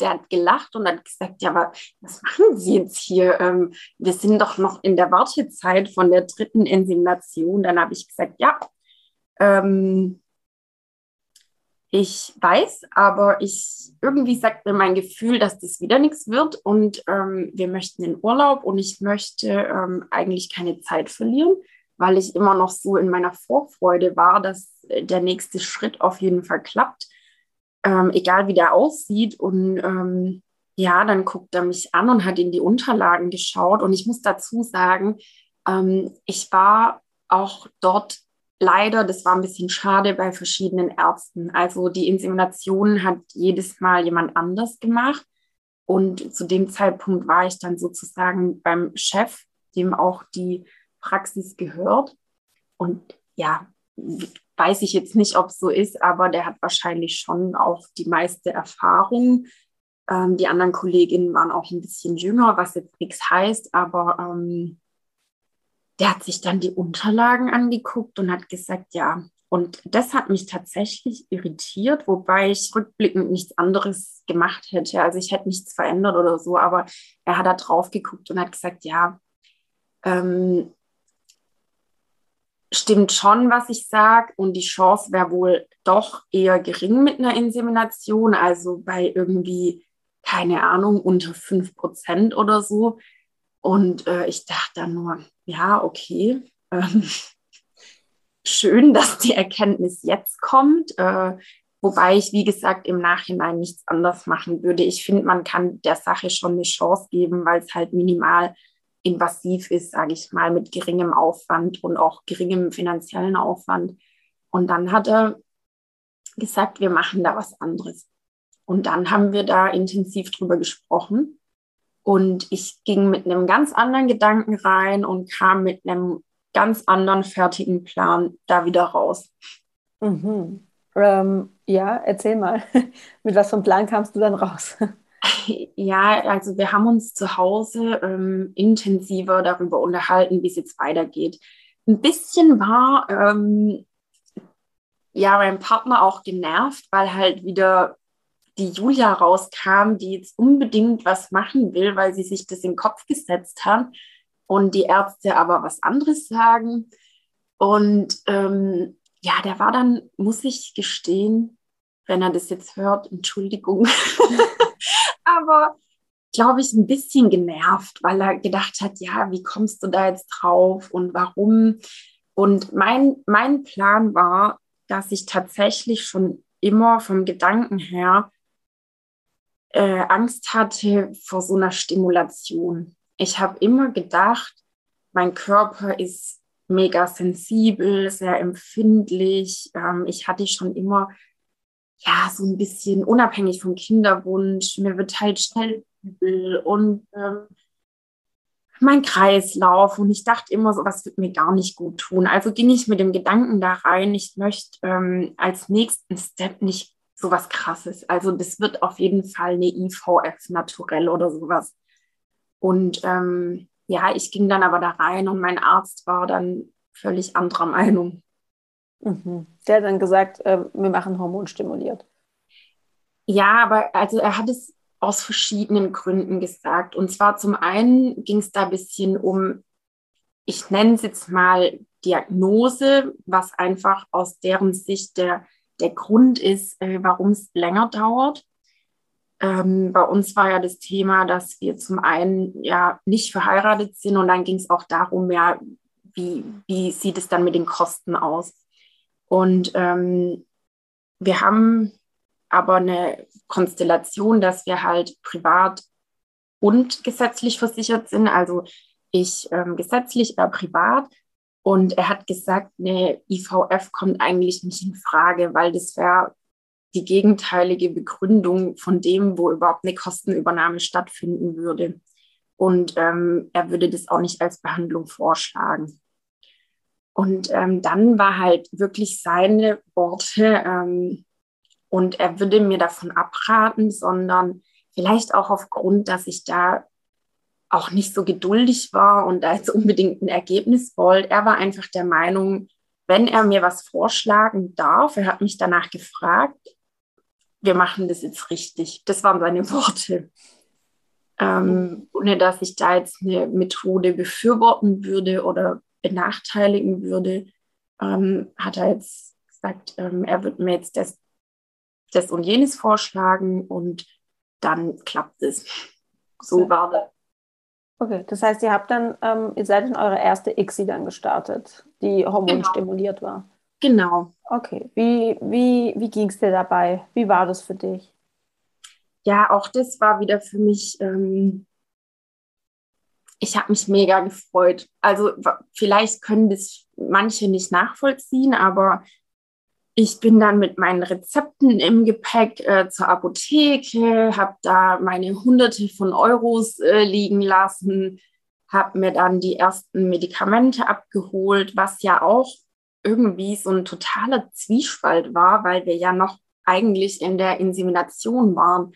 der hat gelacht und hat gesagt, ja, aber was machen Sie jetzt hier? Ähm, wir sind doch noch in der Wartezeit von der dritten Insemination. Dann habe ich gesagt, ja, ähm, ich weiß, aber ich irgendwie sagt mir mein Gefühl, dass das wieder nichts wird. Und ähm, wir möchten in Urlaub und ich möchte ähm, eigentlich keine Zeit verlieren, weil ich immer noch so in meiner Vorfreude war, dass äh, der nächste Schritt auf jeden Fall klappt, ähm, egal wie der aussieht. Und ähm, ja, dann guckt er mich an und hat in die Unterlagen geschaut. Und ich muss dazu sagen, ähm, ich war auch dort leider, das war ein bisschen schade bei verschiedenen Ärzten. Also die Insemination hat jedes Mal jemand anders gemacht. Und zu dem Zeitpunkt war ich dann sozusagen beim Chef, dem auch die Praxis gehört. Und ja, weiß ich jetzt nicht, ob es so ist, aber der hat wahrscheinlich schon auch die meiste Erfahrung. Ähm, die anderen Kolleginnen waren auch ein bisschen jünger, was jetzt nichts heißt, aber ähm, der hat sich dann die Unterlagen angeguckt und hat gesagt, ja. Und das hat mich tatsächlich irritiert, wobei ich rückblickend nichts anderes gemacht hätte. Also ich hätte nichts verändert oder so, aber er hat da drauf geguckt und hat gesagt, ja, ähm, stimmt schon, was ich sage. Und die Chance wäre wohl doch eher gering mit einer Insemination, also bei irgendwie, keine Ahnung, unter 5 Prozent oder so. Und äh, ich dachte dann nur, ja, okay, ähm, schön, dass die Erkenntnis jetzt kommt. Äh, wobei ich, wie gesagt, im Nachhinein nichts anders machen würde. Ich finde, man kann der Sache schon eine Chance geben, weil es halt minimal invasiv ist, sage ich mal, mit geringem Aufwand und auch geringem finanziellen Aufwand. Und dann hat er gesagt, wir machen da was anderes. Und dann haben wir da intensiv drüber gesprochen. Und ich ging mit einem ganz anderen Gedanken rein und kam mit einem ganz anderen fertigen Plan da wieder raus. Mhm. Ähm, ja, erzähl mal, mit was für einem Plan kamst du dann raus? Ja, also wir haben uns zu Hause ähm, intensiver darüber unterhalten, wie es jetzt weitergeht. Ein bisschen war ähm, ja mein Partner auch genervt, weil halt wieder die Julia rauskam, die jetzt unbedingt was machen will, weil sie sich das in den Kopf gesetzt hat und die Ärzte aber was anderes sagen. Und ähm, ja, der war dann, muss ich gestehen, wenn er das jetzt hört, Entschuldigung, aber glaube ich, ein bisschen genervt, weil er gedacht hat, ja, wie kommst du da jetzt drauf und warum? Und mein, mein Plan war, dass ich tatsächlich schon immer vom Gedanken her äh, Angst hatte vor so einer Stimulation. Ich habe immer gedacht, mein Körper ist mega sensibel, sehr empfindlich. Ähm, ich hatte schon immer ja so ein bisschen unabhängig vom Kinderwunsch. Mir wird halt schnell übel und ähm, mein Kreislauf und ich dachte immer so, was wird mir gar nicht gut tun. Also ging ich mit dem Gedanken da rein, ich möchte ähm, als nächsten Step nicht so was krasses. Also das wird auf jeden Fall eine IVF naturell oder sowas. Und ähm, ja, ich ging dann aber da rein und mein Arzt war dann völlig anderer Meinung. Mhm. Der hat dann gesagt, äh, wir machen hormonstimuliert. Ja, aber also er hat es aus verschiedenen Gründen gesagt. Und zwar zum einen ging es da ein bisschen um, ich nenne es jetzt mal Diagnose, was einfach aus deren Sicht der, der Grund ist, äh, warum es länger dauert. Ähm, bei uns war ja das Thema, dass wir zum einen ja nicht verheiratet sind und dann ging es auch darum, ja, wie, wie sieht es dann mit den Kosten aus? Und ähm, wir haben aber eine Konstellation, dass wir halt privat und gesetzlich versichert sind. Also ich ähm, gesetzlich, er privat. Und er hat gesagt, eine IVF kommt eigentlich nicht in Frage, weil das wäre die gegenteilige Begründung von dem, wo überhaupt eine Kostenübernahme stattfinden würde. Und ähm, er würde das auch nicht als Behandlung vorschlagen. Und ähm, dann war halt wirklich seine Worte, ähm, und er würde mir davon abraten, sondern vielleicht auch aufgrund, dass ich da auch nicht so geduldig war und da jetzt unbedingt ein Ergebnis wollte. Er war einfach der Meinung, wenn er mir was vorschlagen darf, er hat mich danach gefragt, wir machen das jetzt richtig. Das waren seine Worte. Ähm, ohne dass ich da jetzt eine Methode befürworten würde oder benachteiligen würde, ähm, hat er jetzt gesagt, ähm, er wird mir jetzt das das und jenes vorschlagen und dann klappt es. So war das. Okay, das heißt, ihr habt dann, ähm, ihr seid in eure erste ICSI dann gestartet, die hormonstimuliert genau. war. Genau. Okay, wie, wie, wie ging es dir dabei? Wie war das für dich? Ja, auch das war wieder für mich, ähm, ich habe mich mega gefreut. Also vielleicht können das manche nicht nachvollziehen, aber ich bin dann mit meinen Rezepten im Gepäck äh, zur Apotheke, habe da meine Hunderte von Euros äh, liegen lassen, habe mir dann die ersten Medikamente abgeholt, was ja auch irgendwie so ein totaler Zwiespalt war, weil wir ja noch eigentlich in der Insemination waren.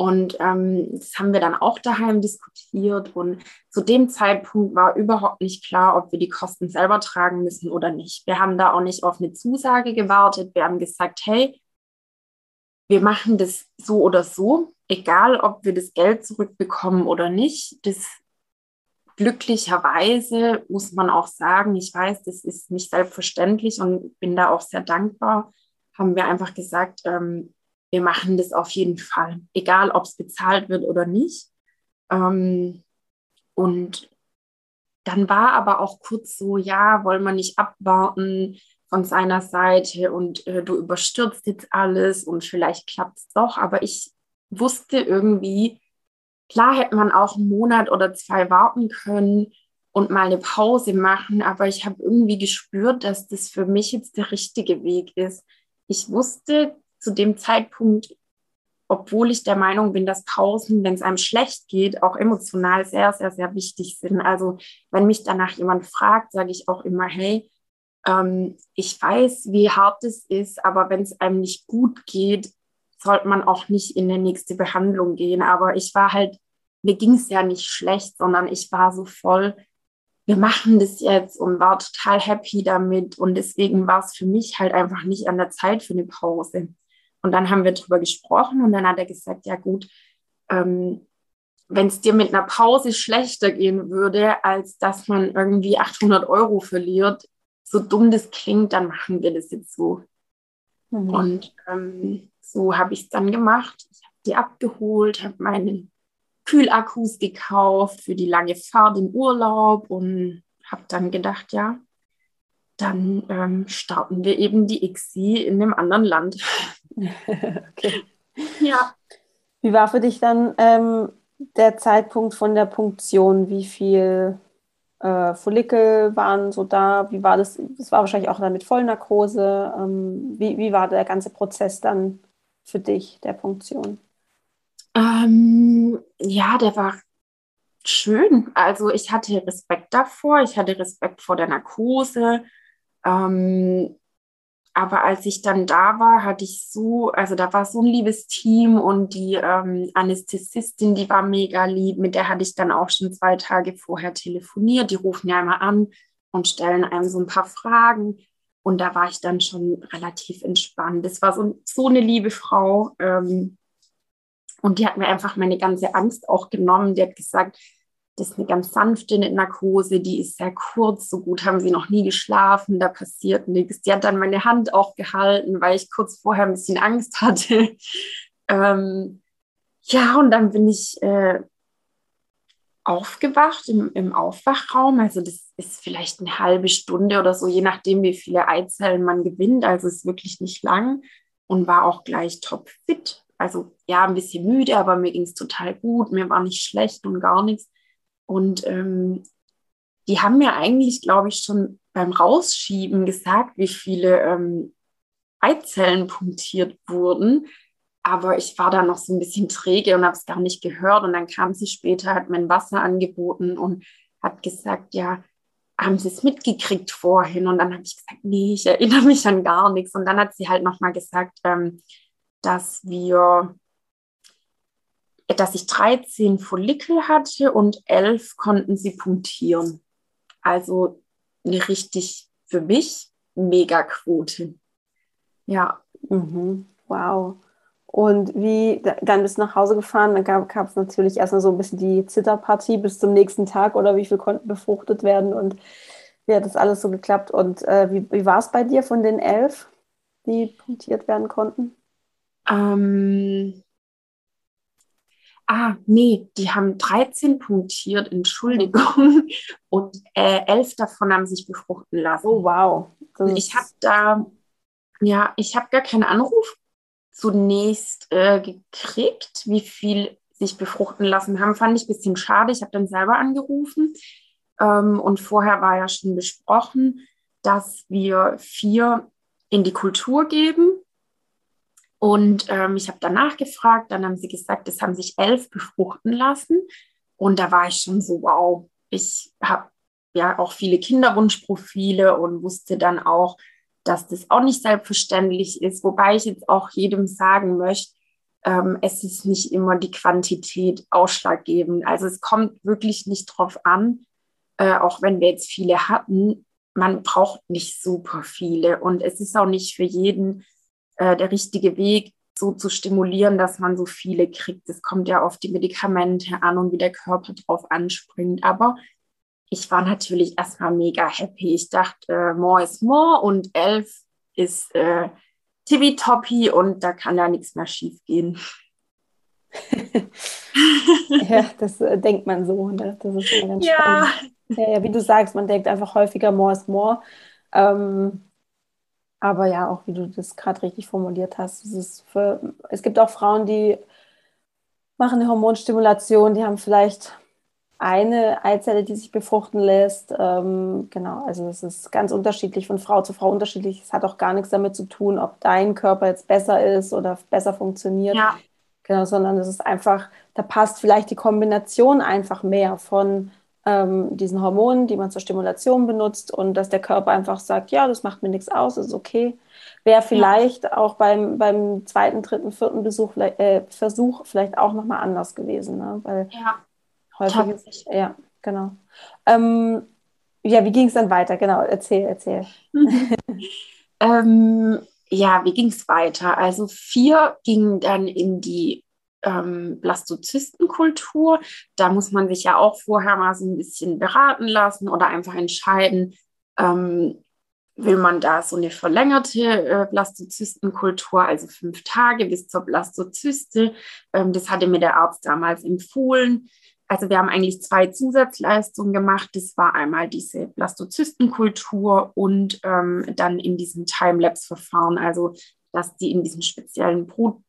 Und ähm, das haben wir dann auch daheim diskutiert. Und zu dem Zeitpunkt war überhaupt nicht klar, ob wir die Kosten selber tragen müssen oder nicht. Wir haben da auch nicht auf eine Zusage gewartet. Wir haben gesagt, hey, wir machen das so oder so, egal ob wir das Geld zurückbekommen oder nicht. Das glücklicherweise muss man auch sagen, ich weiß, das ist nicht selbstverständlich und bin da auch sehr dankbar, haben wir einfach gesagt, ähm, wir machen das auf jeden Fall, egal ob es bezahlt wird oder nicht. Ähm, und dann war aber auch kurz so, ja, wollen wir nicht abwarten von seiner Seite und äh, du überstürzt jetzt alles und vielleicht klappt es doch. Aber ich wusste irgendwie, klar hätte man auch einen Monat oder zwei warten können und mal eine Pause machen, aber ich habe irgendwie gespürt, dass das für mich jetzt der richtige Weg ist. Ich wusste, zu dem Zeitpunkt, obwohl ich der Meinung bin, dass Pausen, wenn es einem schlecht geht, auch emotional sehr, sehr, sehr wichtig sind. Also wenn mich danach jemand fragt, sage ich auch immer, hey, ähm, ich weiß, wie hart es ist, aber wenn es einem nicht gut geht, sollte man auch nicht in die nächste Behandlung gehen. Aber ich war halt, mir ging es ja nicht schlecht, sondern ich war so voll, wir machen das jetzt und war total happy damit. Und deswegen war es für mich halt einfach nicht an der Zeit für eine Pause. Und dann haben wir darüber gesprochen und dann hat er gesagt, ja gut, ähm, wenn es dir mit einer Pause schlechter gehen würde, als dass man irgendwie 800 Euro verliert, so dumm das klingt, dann machen wir das jetzt so. Mhm. Und ähm, so habe ich es dann gemacht. Ich habe die abgeholt, habe meine Kühlakkus gekauft für die lange Fahrt im Urlaub und habe dann gedacht, ja, dann ähm, starten wir eben die ICSI in einem anderen Land. okay. Ja. Wie war für dich dann ähm, der Zeitpunkt von der Punktion? Wie viel äh, Follikel waren so da? Wie war das? Das war wahrscheinlich auch dann mit Vollnarkose. Ähm, wie, wie war der ganze Prozess dann für dich, der Punktion? Ähm, ja, der war schön. Also ich hatte Respekt davor, ich hatte Respekt vor der Narkose. Ähm, aber als ich dann da war, hatte ich so, also da war so ein liebes Team und die ähm, Anästhesistin, die war mega lieb, mit der hatte ich dann auch schon zwei Tage vorher telefoniert. Die rufen ja immer an und stellen einem so ein paar Fragen. Und da war ich dann schon relativ entspannt. Das war so, so eine liebe Frau. Ähm, und die hat mir einfach meine ganze Angst auch genommen. Die hat gesagt, das ist eine ganz sanfte Narkose, die ist sehr kurz, so gut haben sie noch nie geschlafen, da passiert nichts. Die hat dann meine Hand auch gehalten, weil ich kurz vorher ein bisschen Angst hatte. ähm, ja, und dann bin ich äh, aufgewacht im, im Aufwachraum. Also das ist vielleicht eine halbe Stunde oder so, je nachdem, wie viele Eizellen man gewinnt. Also ist wirklich nicht lang und war auch gleich topfit. Also ja, ein bisschen müde, aber mir ging es total gut. Mir war nicht schlecht und gar nichts. Und ähm, die haben mir eigentlich, glaube ich, schon beim Rausschieben gesagt, wie viele ähm, Eizellen punktiert wurden. Aber ich war da noch so ein bisschen träge und habe es gar nicht gehört. Und dann kam sie später, hat mein Wasser angeboten und hat gesagt, ja, haben Sie es mitgekriegt vorhin? Und dann habe ich gesagt, nee, ich erinnere mich an gar nichts. Und dann hat sie halt nochmal gesagt, ähm, dass wir dass ich 13 Follikel hatte und 11 konnten sie punktieren. Also eine richtig für mich mega Quote. Ja. Mhm. Wow. Und wie, dann bist du nach Hause gefahren, dann gab es natürlich erstmal so ein bisschen die Zitterpartie bis zum nächsten Tag oder wie viel konnten befruchtet werden und wie hat das alles so geklappt? Und äh, wie, wie war es bei dir von den elf, die punktiert werden konnten? Ähm, ah, nee, die haben 13 punktiert, Entschuldigung, und äh, elf davon haben sich befruchten lassen. Oh, wow. Das ich habe da, ja, ich habe gar keinen Anruf zunächst äh, gekriegt, wie viel sich befruchten lassen haben. Fand ich ein bisschen schade. Ich habe dann selber angerufen. Ähm, und vorher war ja schon besprochen, dass wir vier in die Kultur geben und ähm, ich habe danach gefragt, dann haben sie gesagt, es haben sich elf befruchten lassen. Und da war ich schon so, wow, ich habe ja auch viele Kinderwunschprofile und wusste dann auch, dass das auch nicht selbstverständlich ist. Wobei ich jetzt auch jedem sagen möchte, ähm, es ist nicht immer die Quantität ausschlaggebend. Also es kommt wirklich nicht drauf an, äh, auch wenn wir jetzt viele hatten, man braucht nicht super viele. Und es ist auch nicht für jeden äh, der richtige Weg, so zu stimulieren, dass man so viele kriegt. Es kommt ja auf die Medikamente an und wie der Körper drauf anspringt. Aber ich war natürlich erstmal mega happy. Ich dachte, äh, more is more und elf ist äh, tippitoppi und da kann ja nichts mehr schief gehen. ja, das äh, denkt man so. Ne? Das ist ganz ja. Ja, ja, wie du sagst, man denkt einfach häufiger more is more. Ähm, aber ja, auch wie du das gerade richtig formuliert hast, es, ist für, es gibt auch Frauen, die machen eine Hormonstimulation, die haben vielleicht eine Eizelle, die sich befruchten lässt. Ähm, genau, also es ist ganz unterschiedlich von Frau zu Frau unterschiedlich. Es hat auch gar nichts damit zu tun, ob dein Körper jetzt besser ist oder besser funktioniert. Ja. Genau, sondern es ist einfach, da passt vielleicht die Kombination einfach mehr von ähm, diesen Hormonen, die man zur Stimulation benutzt und dass der Körper einfach sagt, ja, das macht mir nichts aus, ist okay. Wäre vielleicht ja. auch beim, beim zweiten, dritten, vierten Besuch, äh, Versuch vielleicht auch nochmal anders gewesen, ne? weil ja. häufig ist, ja, genau. Ähm, ja, wie ging es dann weiter? Genau, erzähl, erzähl. ähm, ja, wie ging es weiter? Also vier gingen dann in die ähm, Blastozystenkultur. Da muss man sich ja auch vorher mal so ein bisschen beraten lassen oder einfach entscheiden, ähm, will man da so eine verlängerte äh, Blastozystenkultur, also fünf Tage bis zur Blastozyste. Ähm, das hatte mir der Arzt damals empfohlen. Also wir haben eigentlich zwei Zusatzleistungen gemacht. Das war einmal diese Blastozystenkultur und ähm, dann in diesem Timelapse-Verfahren, also dass die in diesem speziellen Brut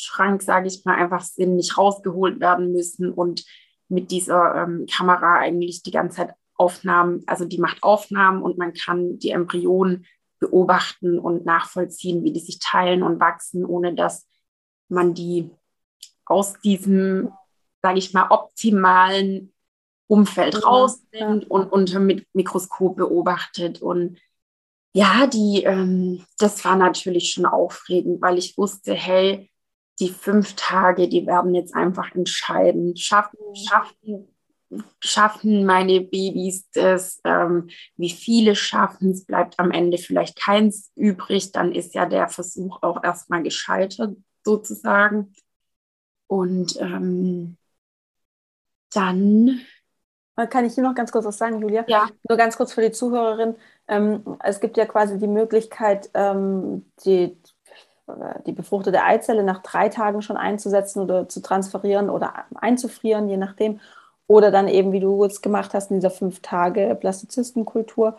Schrank, sage ich mal, einfach sind, nicht rausgeholt werden müssen und mit dieser ähm, Kamera eigentlich die ganze Zeit Aufnahmen, also die macht Aufnahmen und man kann die Embryonen beobachten und nachvollziehen, wie die sich teilen und wachsen, ohne dass man die aus diesem, sage ich mal, optimalen Umfeld ja, raus sind ja. und unter Mikroskop beobachtet. Und ja, die, ähm, das war natürlich schon aufregend, weil ich wusste, hey, die fünf Tage, die werden jetzt einfach entscheiden. Schaffen, schaffen, schaffen meine Babys das? Ähm, wie viele schaffen es? Bleibt am Ende vielleicht keins übrig? Dann ist ja der Versuch auch erstmal gescheitert, sozusagen. Und ähm, dann kann ich hier noch ganz kurz was sagen, Julia? Ja. Nur ganz kurz für die Zuhörerin. Ähm, es gibt ja quasi die Möglichkeit, ähm, die, die befruchtete Eizelle nach drei Tagen schon einzusetzen oder zu transferieren oder einzufrieren, je nachdem. Oder dann eben, wie du es gemacht hast, in dieser fünf Tage Plastozystenkultur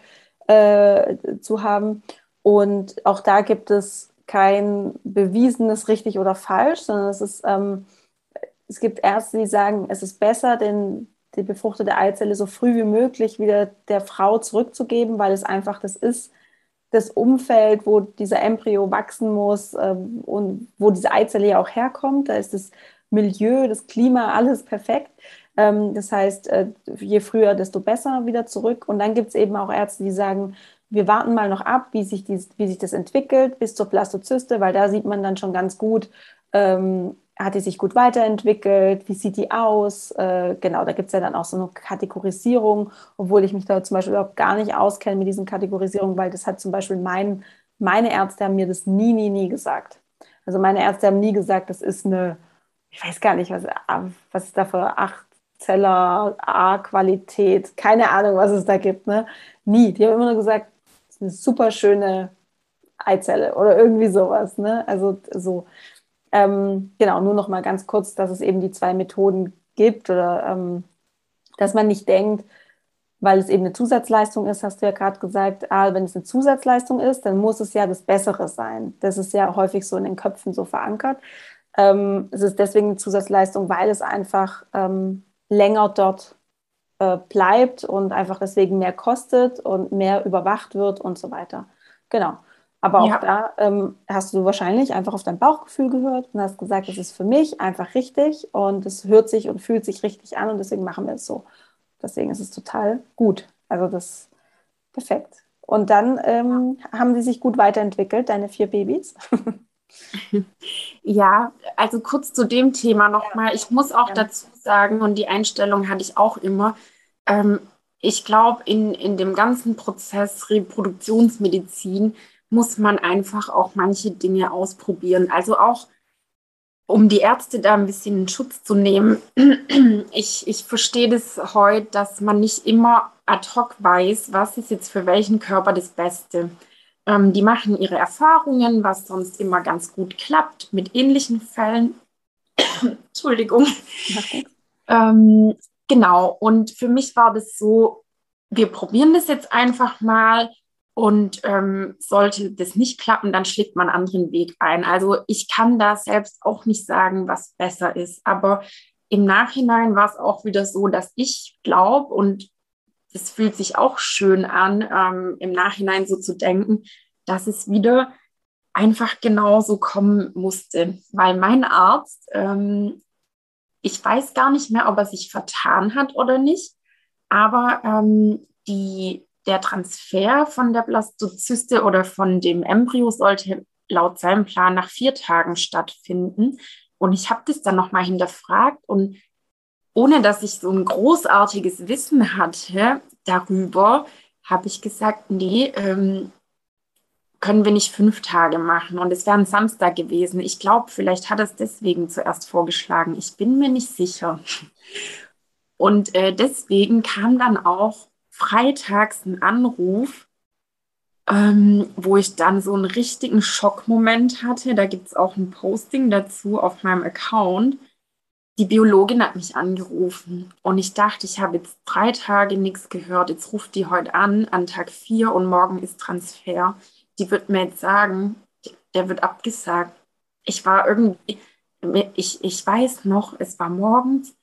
äh, zu haben. Und auch da gibt es kein bewiesenes richtig oder falsch, sondern es ist, ähm, es gibt Ärzte, die sagen, es ist besser, den die befruchtete Eizelle so früh wie möglich wieder der Frau zurückzugeben, weil es einfach das ist, das Umfeld, wo dieser Embryo wachsen muss ähm, und wo diese Eizelle ja auch herkommt. Da ist das Milieu, das Klima, alles perfekt. Ähm, das heißt, äh, je früher, desto besser wieder zurück. Und dann gibt es eben auch Ärzte, die sagen, wir warten mal noch ab, wie sich, dies, wie sich das entwickelt bis zur Plastozyste, weil da sieht man dann schon ganz gut, ähm, hat die sich gut weiterentwickelt? Wie sieht die aus? Äh, genau, da gibt es ja dann auch so eine Kategorisierung, obwohl ich mich da zum Beispiel überhaupt gar nicht auskenne mit diesen Kategorisierungen, weil das hat zum Beispiel mein, meine Ärzte haben mir das nie, nie, nie gesagt. Also meine Ärzte haben nie gesagt, das ist eine, ich weiß gar nicht, was, was ist da für Achtzeller, A-Qualität, keine Ahnung, was es da gibt. Ne? Nie. Die haben immer nur gesagt, das ist eine super schöne Eizelle oder irgendwie sowas. Ne? Also so. Ähm, genau, nur noch mal ganz kurz, dass es eben die zwei Methoden gibt oder ähm, dass man nicht denkt, weil es eben eine Zusatzleistung ist, hast du ja gerade gesagt, ah, wenn es eine Zusatzleistung ist, dann muss es ja das Bessere sein. Das ist ja häufig so in den Köpfen so verankert. Ähm, es ist deswegen eine Zusatzleistung, weil es einfach ähm, länger dort äh, bleibt und einfach deswegen mehr kostet und mehr überwacht wird und so weiter. Genau. Aber auch ja. da ähm, hast du wahrscheinlich einfach auf dein Bauchgefühl gehört und hast gesagt, es ist für mich einfach richtig und es hört sich und fühlt sich richtig an und deswegen machen wir es so. Deswegen ist es total gut. Also das ist perfekt. Und dann ähm, haben sie sich gut weiterentwickelt, deine vier Babys. Ja, also kurz zu dem Thema nochmal. Ich muss auch dazu sagen, und die Einstellung hatte ich auch immer, ähm, ich glaube, in, in dem ganzen Prozess Reproduktionsmedizin muss man einfach auch manche Dinge ausprobieren. Also auch, um die Ärzte da ein bisschen in Schutz zu nehmen. Ich, ich verstehe das heute, dass man nicht immer ad hoc weiß, was ist jetzt für welchen Körper das Beste. Ähm, die machen ihre Erfahrungen, was sonst immer ganz gut klappt mit ähnlichen Fällen. Entschuldigung. Ähm, genau, und für mich war das so, wir probieren das jetzt einfach mal und ähm, sollte das nicht klappen, dann schlägt man einen anderen Weg ein. Also ich kann da selbst auch nicht sagen, was besser ist. Aber im Nachhinein war es auch wieder so, dass ich glaube, und es fühlt sich auch schön an, ähm, im Nachhinein so zu denken, dass es wieder einfach genauso kommen musste. Weil mein Arzt, ähm, ich weiß gar nicht mehr, ob er sich vertan hat oder nicht, aber ähm, die der Transfer von der Blastozyste oder von dem Embryo sollte laut seinem Plan nach vier Tagen stattfinden. Und ich habe das dann nochmal hinterfragt und ohne dass ich so ein großartiges Wissen hatte darüber, habe ich gesagt, nee, ähm, können wir nicht fünf Tage machen. Und es wäre ein Samstag gewesen. Ich glaube, vielleicht hat er es deswegen zuerst vorgeschlagen. Ich bin mir nicht sicher. Und äh, deswegen kam dann auch freitags einen Anruf, ähm, wo ich dann so einen richtigen Schockmoment hatte. Da gibt es auch ein Posting dazu auf meinem Account. Die Biologin hat mich angerufen und ich dachte, ich habe jetzt drei Tage nichts gehört. Jetzt ruft die heute an, an Tag vier und morgen ist Transfer. Die wird mir jetzt sagen, der wird abgesagt. Ich war irgendwie, ich, ich weiß noch, es war morgens,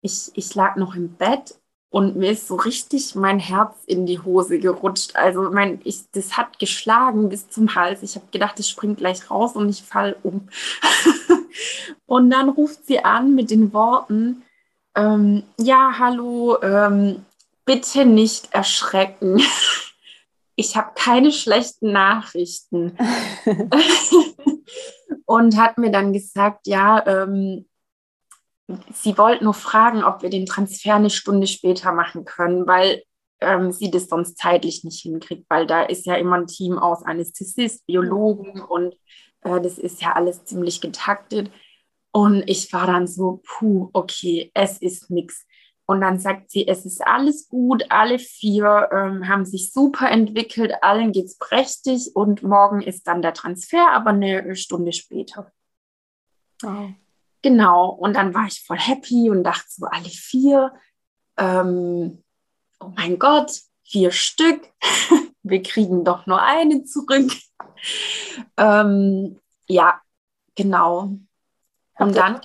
ich, ich lag noch im Bett und mir ist so richtig mein Herz in die Hose gerutscht. Also mein, ich, das hat geschlagen bis zum Hals. Ich habe gedacht, es springt gleich raus und ich fall um. und dann ruft sie an mit den Worten, Ähm, ja, hallo, ähm, bitte nicht erschrecken. Ich habe keine schlechten Nachrichten. und hat mir dann gesagt, ja, ähm, sie wollte nur fragen, ob wir den Transfer eine Stunde später machen können, weil ähm, sie das sonst zeitlich nicht hinkriegt, weil da ist ja immer ein Team aus Anästhesist, Biologen und äh, das ist ja alles ziemlich getaktet. Und ich war dann so, puh, okay, es ist nichts. Und dann sagt sie, es ist alles gut, alle vier ähm, haben sich super entwickelt, allen geht es prächtig und morgen ist dann der Transfer, aber eine Stunde später. Oh. Genau, und dann war ich voll happy und dachte so, alle vier, ähm, oh mein Gott, vier Stück, wir kriegen doch nur eine zurück. ähm, ja, genau. Und dann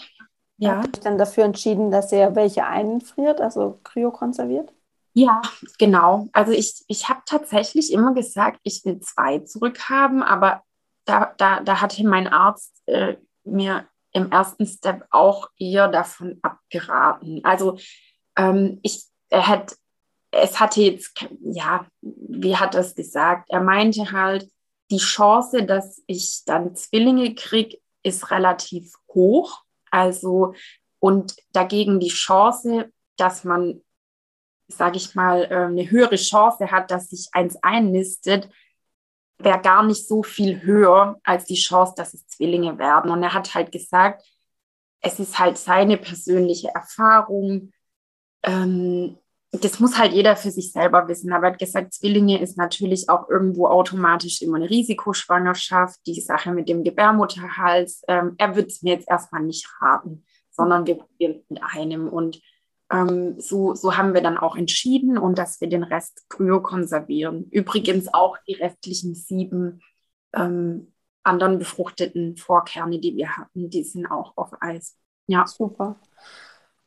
ja. Habt ihr dann dafür entschieden, dass ihr welche einfriert, also kryokonserviert? Ja, genau. Also ich, ich habe tatsächlich immer gesagt, ich will zwei zurückhaben, aber da, da, da hatte mein Arzt äh, mir im ersten Step auch eher davon abgeraten. Also ähm, ich, er hat, es hatte jetzt, ja, wie hat er es gesagt? Er meinte halt, die Chance, dass ich dann Zwillinge kriege, ist relativ hoch. Also und dagegen die Chance, dass man, sage ich mal, äh, eine höhere Chance hat, dass sich eins einnistet, wäre gar nicht so viel höher als die Chance, dass es Zwillinge werden. Und er hat halt gesagt, es ist halt seine persönliche Erfahrung. Ähm, das muss halt jeder für sich selber wissen. Aber er hat gesagt, Zwillinge ist natürlich auch irgendwo automatisch immer eine Risikoschwangerschaft, die Sache mit dem Gebärmutterhals. Ähm, er würde es mir jetzt erstmal nicht raten, sondern wir probieren mit einem. Und ähm, so, so haben wir dann auch entschieden und dass wir den Rest kryokonservieren. Übrigens auch die restlichen sieben ähm, anderen befruchteten Vorkerne, die wir hatten, die sind auch auf Eis. Ja. Super.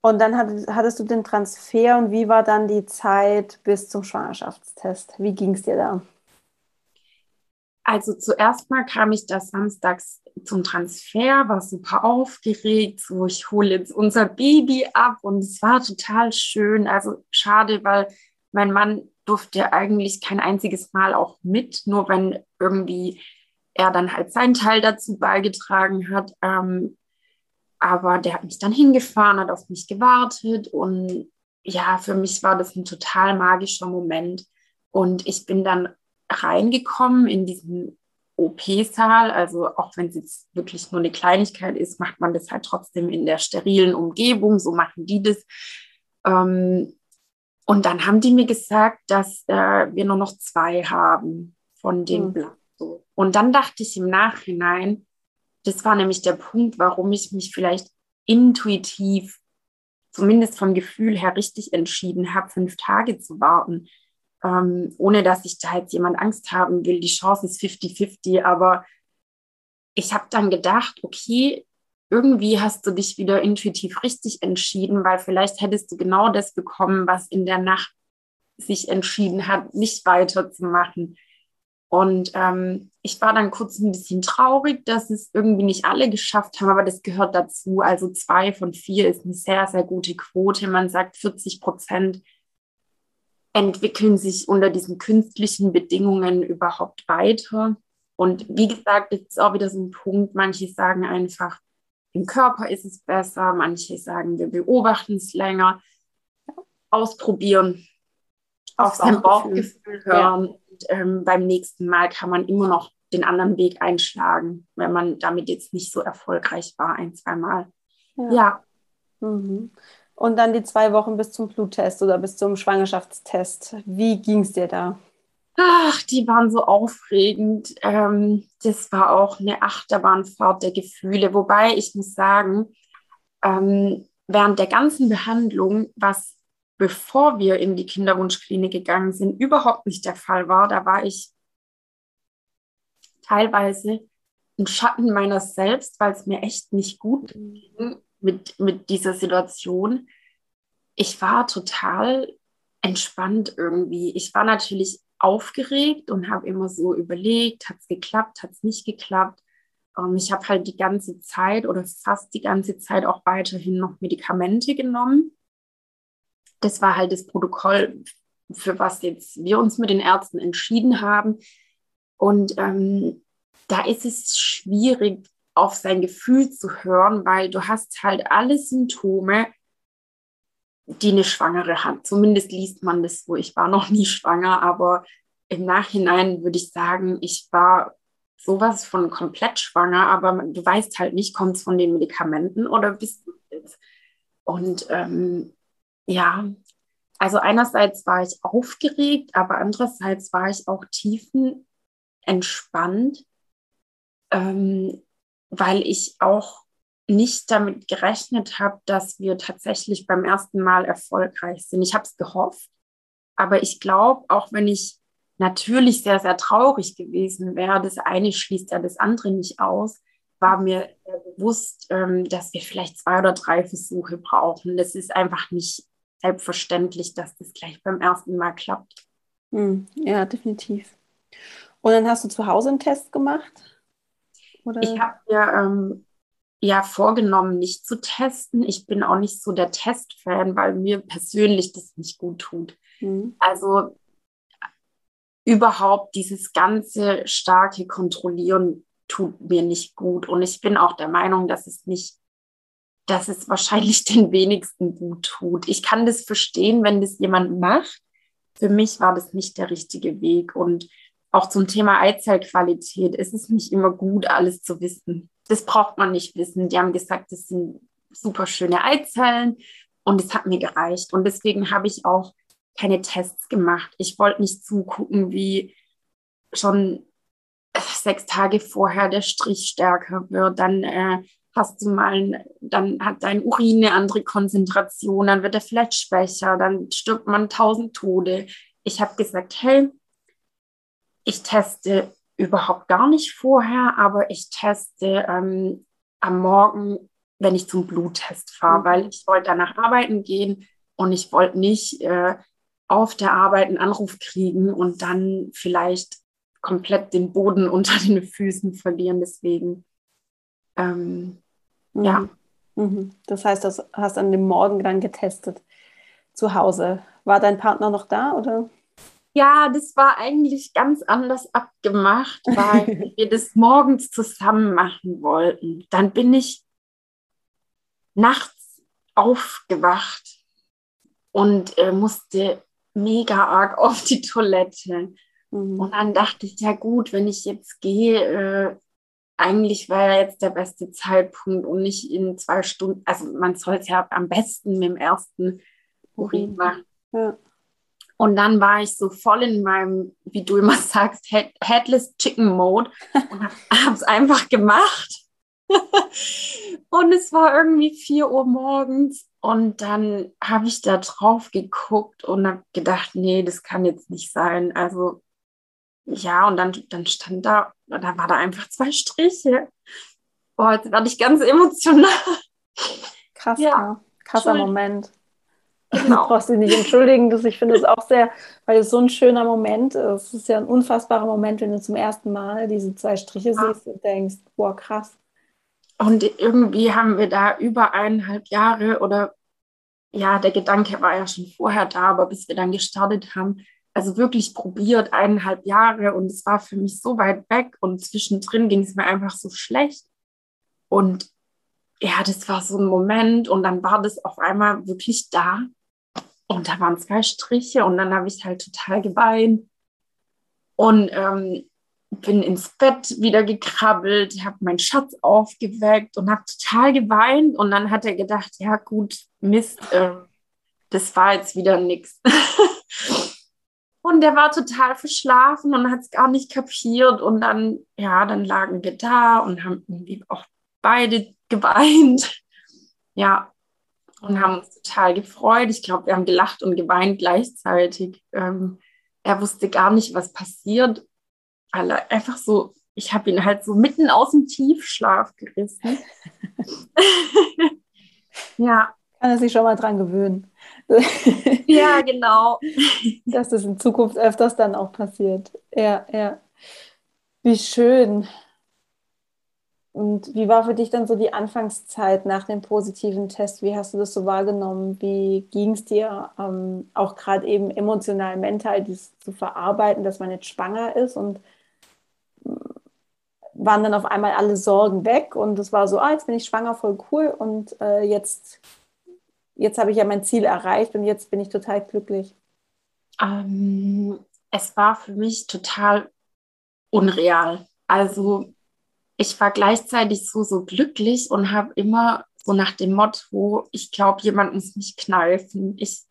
Und dann hattest du den Transfer und wie war dann die Zeit bis zum Schwangerschaftstest? Wie ging es dir da? Also zuerst mal kam ich da samstags zum Transfer, war super aufgeregt, so ich hole jetzt unser Baby ab und es war total schön. Also schade, weil mein Mann durfte eigentlich kein einziges Mal auch mit, nur wenn irgendwie er dann halt seinen Teil dazu beigetragen hat. Ähm, aber der hat mich dann hingefahren, hat auf mich gewartet und ja, für mich war das ein total magischer Moment. Und ich bin dann reingekommen in diesen OP-Saal. Also auch wenn es jetzt wirklich nur eine Kleinigkeit ist, macht man das halt trotzdem in der sterilen Umgebung. So machen die das. Ähm, und dann haben die mir gesagt, dass äh, wir nur noch zwei haben von dem mhm. Blatt. Und dann dachte ich im Nachhinein, das war nämlich der Punkt, warum ich mich vielleicht intuitiv, zumindest vom Gefühl her, richtig entschieden habe, fünf Tage zu warten. Ähm, ohne dass ich da jetzt jemand Angst haben will. Die Chance ist 50-50, aber ich habe dann gedacht, okay, irgendwie hast du dich wieder intuitiv richtig entschieden, weil vielleicht hättest du genau das bekommen, was in der Nacht sich entschieden hat, nicht weiterzumachen. Und ähm, ich war dann kurz ein bisschen traurig, dass es irgendwie nicht alle geschafft haben, aber das gehört dazu. Also zwei von vier ist eine sehr, sehr gute Quote. Man sagt, 40 Prozent entwickeln sich unter diesen künstlichen Bedingungen überhaupt weiter. Und wie gesagt, das ist auch wieder so ein Punkt. Manche sagen einfach, im Körper ist es besser. Manche sagen, wir beobachten es länger. Ausprobieren, auf sein Bauchgefühl hören. Ja und ähm, beim nächsten Mal kann man immer noch den anderen Weg einschlagen, wenn man damit jetzt nicht so erfolgreich war, ein, zwei Mal. Ja. ja. Mhm. Und dann die zwei Wochen bis zum Bluttest oder bis zum Schwangerschaftstest. Wie ging es dir da? Ach, die waren so aufregend. Ähm, das war auch eine Achterbahnfahrt der Gefühle. Wobei ich muss sagen, ähm, während der ganzen Behandlung, was bevor wir in die Kinderwunschklinik gegangen sind, überhaupt nicht der Fall war. Da war ich teilweise ein Schatten meiner selbst, weil es mir echt nicht gut ging mit, mit dieser Situation. Ich war total entspannt irgendwie. Ich war natürlich aufgeregt und habe immer so überlegt, hat es geklappt, hat es nicht geklappt. Ähm, ich habe halt die ganze Zeit oder fast die ganze Zeit auch weiterhin noch Medikamente genommen das war halt das Protokoll, für was jetzt wir uns mit den Ärzten entschieden haben. Und ähm, da ist es schwierig, auf sein Gefühl zu hören, weil du hast halt alle Symptome, die eine Schwangere hat. Zumindest liest man das so. Ich war noch nie schwanger, aber im Nachhinein würde ich sagen, ich war sowas von komplett schwanger, aber du weißt halt nicht, kommt es von den Medikamenten oder bist du jetzt? Und ähm, ja, also einerseits war ich aufgeregt, aber andererseits war ich auch tiefenentspannt, ähm, weil ich auch nicht damit gerechnet habe, dass wir tatsächlich beim ersten Mal erfolgreich sind. Ich habe es gehofft, aber ich glaube, auch wenn ich natürlich sehr, sehr traurig gewesen wäre, das eine schließt ja das andere nicht aus, war mir bewusst, ähm, dass wir vielleicht zwei oder drei Versuche brauchen. Das ist einfach nicht selbstverständlich, dass das gleich beim ersten Mal klappt. Hm, ja, definitiv. Und dann hast du zu Hause einen Test gemacht? Oder? Ich habe mir ähm, ja vorgenommen, nicht zu testen. Ich bin auch nicht so der Testfan, weil mir persönlich das nicht gut tut. Mhm. Also überhaupt dieses ganze starke Kontrollieren tut mir nicht gut. Und ich bin auch der Meinung, dass es nicht, dass es wahrscheinlich den wenigsten gut tut. Ich kann das verstehen, wenn das jemand macht. Für mich war das nicht der richtige Weg. Und auch zum Thema Eizellqualität, es ist nicht immer gut, alles zu wissen. Das braucht man nicht wissen. Die haben gesagt, das sind super schöne Eizellen und es hat mir gereicht. Und deswegen habe ich auch keine Tests gemacht. Ich wollte nicht zugucken, wie schon sechs Tage vorher der Strich stärker wird. Dann äh, hast du mal, dann hat dein Urin eine andere Konzentration, dann wird er vielleicht schwächer, dann stirbt man tausend Tode. Ich habe gesagt, hey, ich teste überhaupt gar nicht vorher, aber ich teste ähm, am Morgen, wenn ich zum Bluttest fahre, mhm. weil ich wollte danach arbeiten gehen und ich wollte nicht äh, auf der Arbeit einen Anruf kriegen und dann vielleicht komplett den Boden unter den Füßen verlieren. Deswegen, ähm, mhm. ja. Mhm. Das heißt, du hast an dem Morgen dann getestet zu Hause. War dein Partner noch da oder? Ja, das war eigentlich ganz anders abgemacht, weil wir das morgens zusammen machen wollten. Dann bin ich nachts aufgewacht und äh, musste mega arg auf die Toilette. Mhm. Und dann dachte ich, ja gut, wenn ich jetzt gehe, äh, eigentlich war ja jetzt der beste Zeitpunkt und nicht in zwei Stunden. Also man soll es ja am besten mit dem ersten Urin machen. Ja. Und dann war ich so voll in meinem, wie du immer sagst, Head Headless Chicken Mode und habe es einfach gemacht. und es war irgendwie 4 Uhr morgens und dann habe ich da drauf geguckt und habe gedacht, nee, das kann jetzt nicht sein. Also ja, und dann, dann stand da, da war da einfach zwei Striche. Boah, jetzt werde ich ganz emotional. Krass, ja. krasser Moment. Genau. Du brauchst dich nicht entschuldigen, das, ich finde es auch sehr, weil es so ein schöner Moment ist. Es ist ja ein unfassbarer Moment, wenn du zum ersten Mal diese zwei Striche ja. siehst und denkst, boah, krass. Und irgendwie haben wir da über eineinhalb Jahre oder ja, der Gedanke war ja schon vorher da, aber bis wir dann gestartet haben, also wirklich probiert, eineinhalb Jahre und es war für mich so weit weg und zwischendrin ging es mir einfach so schlecht. Und ja, das war so ein Moment und dann war das auf einmal wirklich da und da waren zwei Striche und dann habe ich halt total geweint und ähm, bin ins Bett wieder gekrabbelt, habe meinen Schatz aufgeweckt und habe total geweint und dann hat er gedacht, ja gut, Mist, äh, das war jetzt wieder nichts. Und der war total verschlafen und hat es gar nicht kapiert. Und dann, ja, dann lagen wir da und haben irgendwie auch beide geweint. Ja, und haben uns total gefreut. Ich glaube, wir haben gelacht und geweint gleichzeitig. Ähm, er wusste gar nicht, was passiert, er einfach so, ich habe ihn halt so mitten aus dem Tiefschlaf gerissen. ja. Kann er sich schon mal dran gewöhnen. ja, genau. Dass das in Zukunft öfters dann auch passiert. Ja, ja. Wie schön. Und wie war für dich dann so die Anfangszeit nach dem positiven Test? Wie hast du das so wahrgenommen? Wie ging es dir ähm, auch gerade eben emotional, mental, dies zu verarbeiten, dass man jetzt schwanger ist und waren dann auf einmal alle Sorgen weg und es war so, ah, jetzt bin ich schwanger, voll cool und äh, jetzt, jetzt habe ich ja mein Ziel erreicht und jetzt bin ich total glücklich. Ähm, es war für mich total unreal. Also ich war gleichzeitig so, so glücklich und habe immer so nach dem Motto, ich glaube, jemand muss mich kneifen. Ich,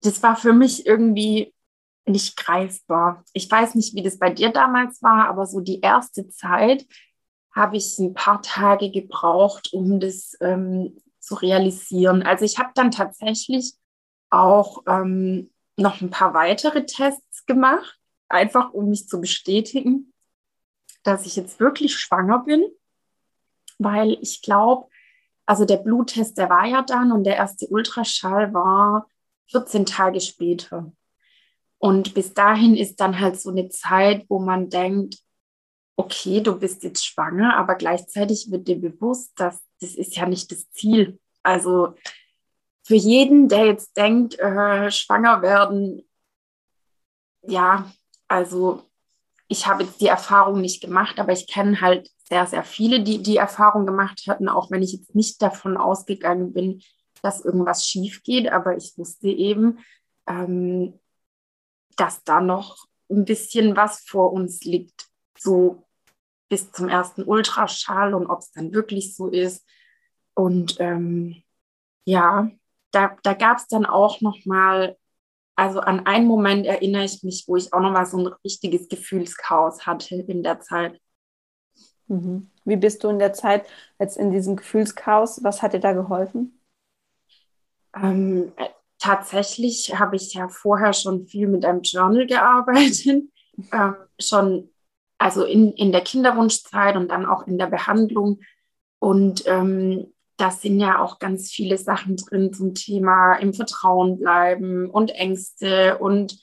das war für mich irgendwie nicht greifbar. Ich weiß nicht, wie das bei dir damals war, aber so die erste Zeit habe ich ein paar Tage gebraucht, um das ähm, zu realisieren. Also ich habe dann tatsächlich auch ähm, noch ein paar weitere Tests gemacht, einfach um mich zu bestätigen, dass ich jetzt wirklich schwanger bin, weil ich glaube, also der Bluttest, der war ja dann und der erste Ultraschall war 14 Tage später. Und bis dahin ist dann halt so eine Zeit, wo man denkt, okay, du bist jetzt schwanger, aber gleichzeitig wird dir bewusst, dass das ist ja nicht das Ziel. Also für jeden, der jetzt denkt, äh, schwanger werden, ja, also ich habe jetzt die Erfahrung nicht gemacht, aber ich kenne halt sehr, sehr viele, die die Erfahrung gemacht hatten, auch wenn ich jetzt nicht davon ausgegangen bin, dass irgendwas schief geht. Aber ich wusste eben, ähm, dass da noch ein bisschen was vor uns liegt, so bis zum ersten Ultraschall und ob es dann wirklich so ist. Und ähm, ja, da, da gab es dann auch noch mal, also an einen Moment erinnere ich mich, wo ich auch noch mal so ein richtiges Gefühlschaos hatte in der Zeit. Mhm. Wie bist du in der Zeit jetzt in diesem Gefühlschaos? Was hat dir da geholfen? Ähm, tatsächlich habe ich ja vorher schon viel mit einem Journal gearbeitet, ähm, schon also in, in der Kinderwunschzeit und dann auch in der Behandlung. Und ähm, da sind ja auch ganz viele Sachen drin zum Thema im Vertrauen bleiben und Ängste und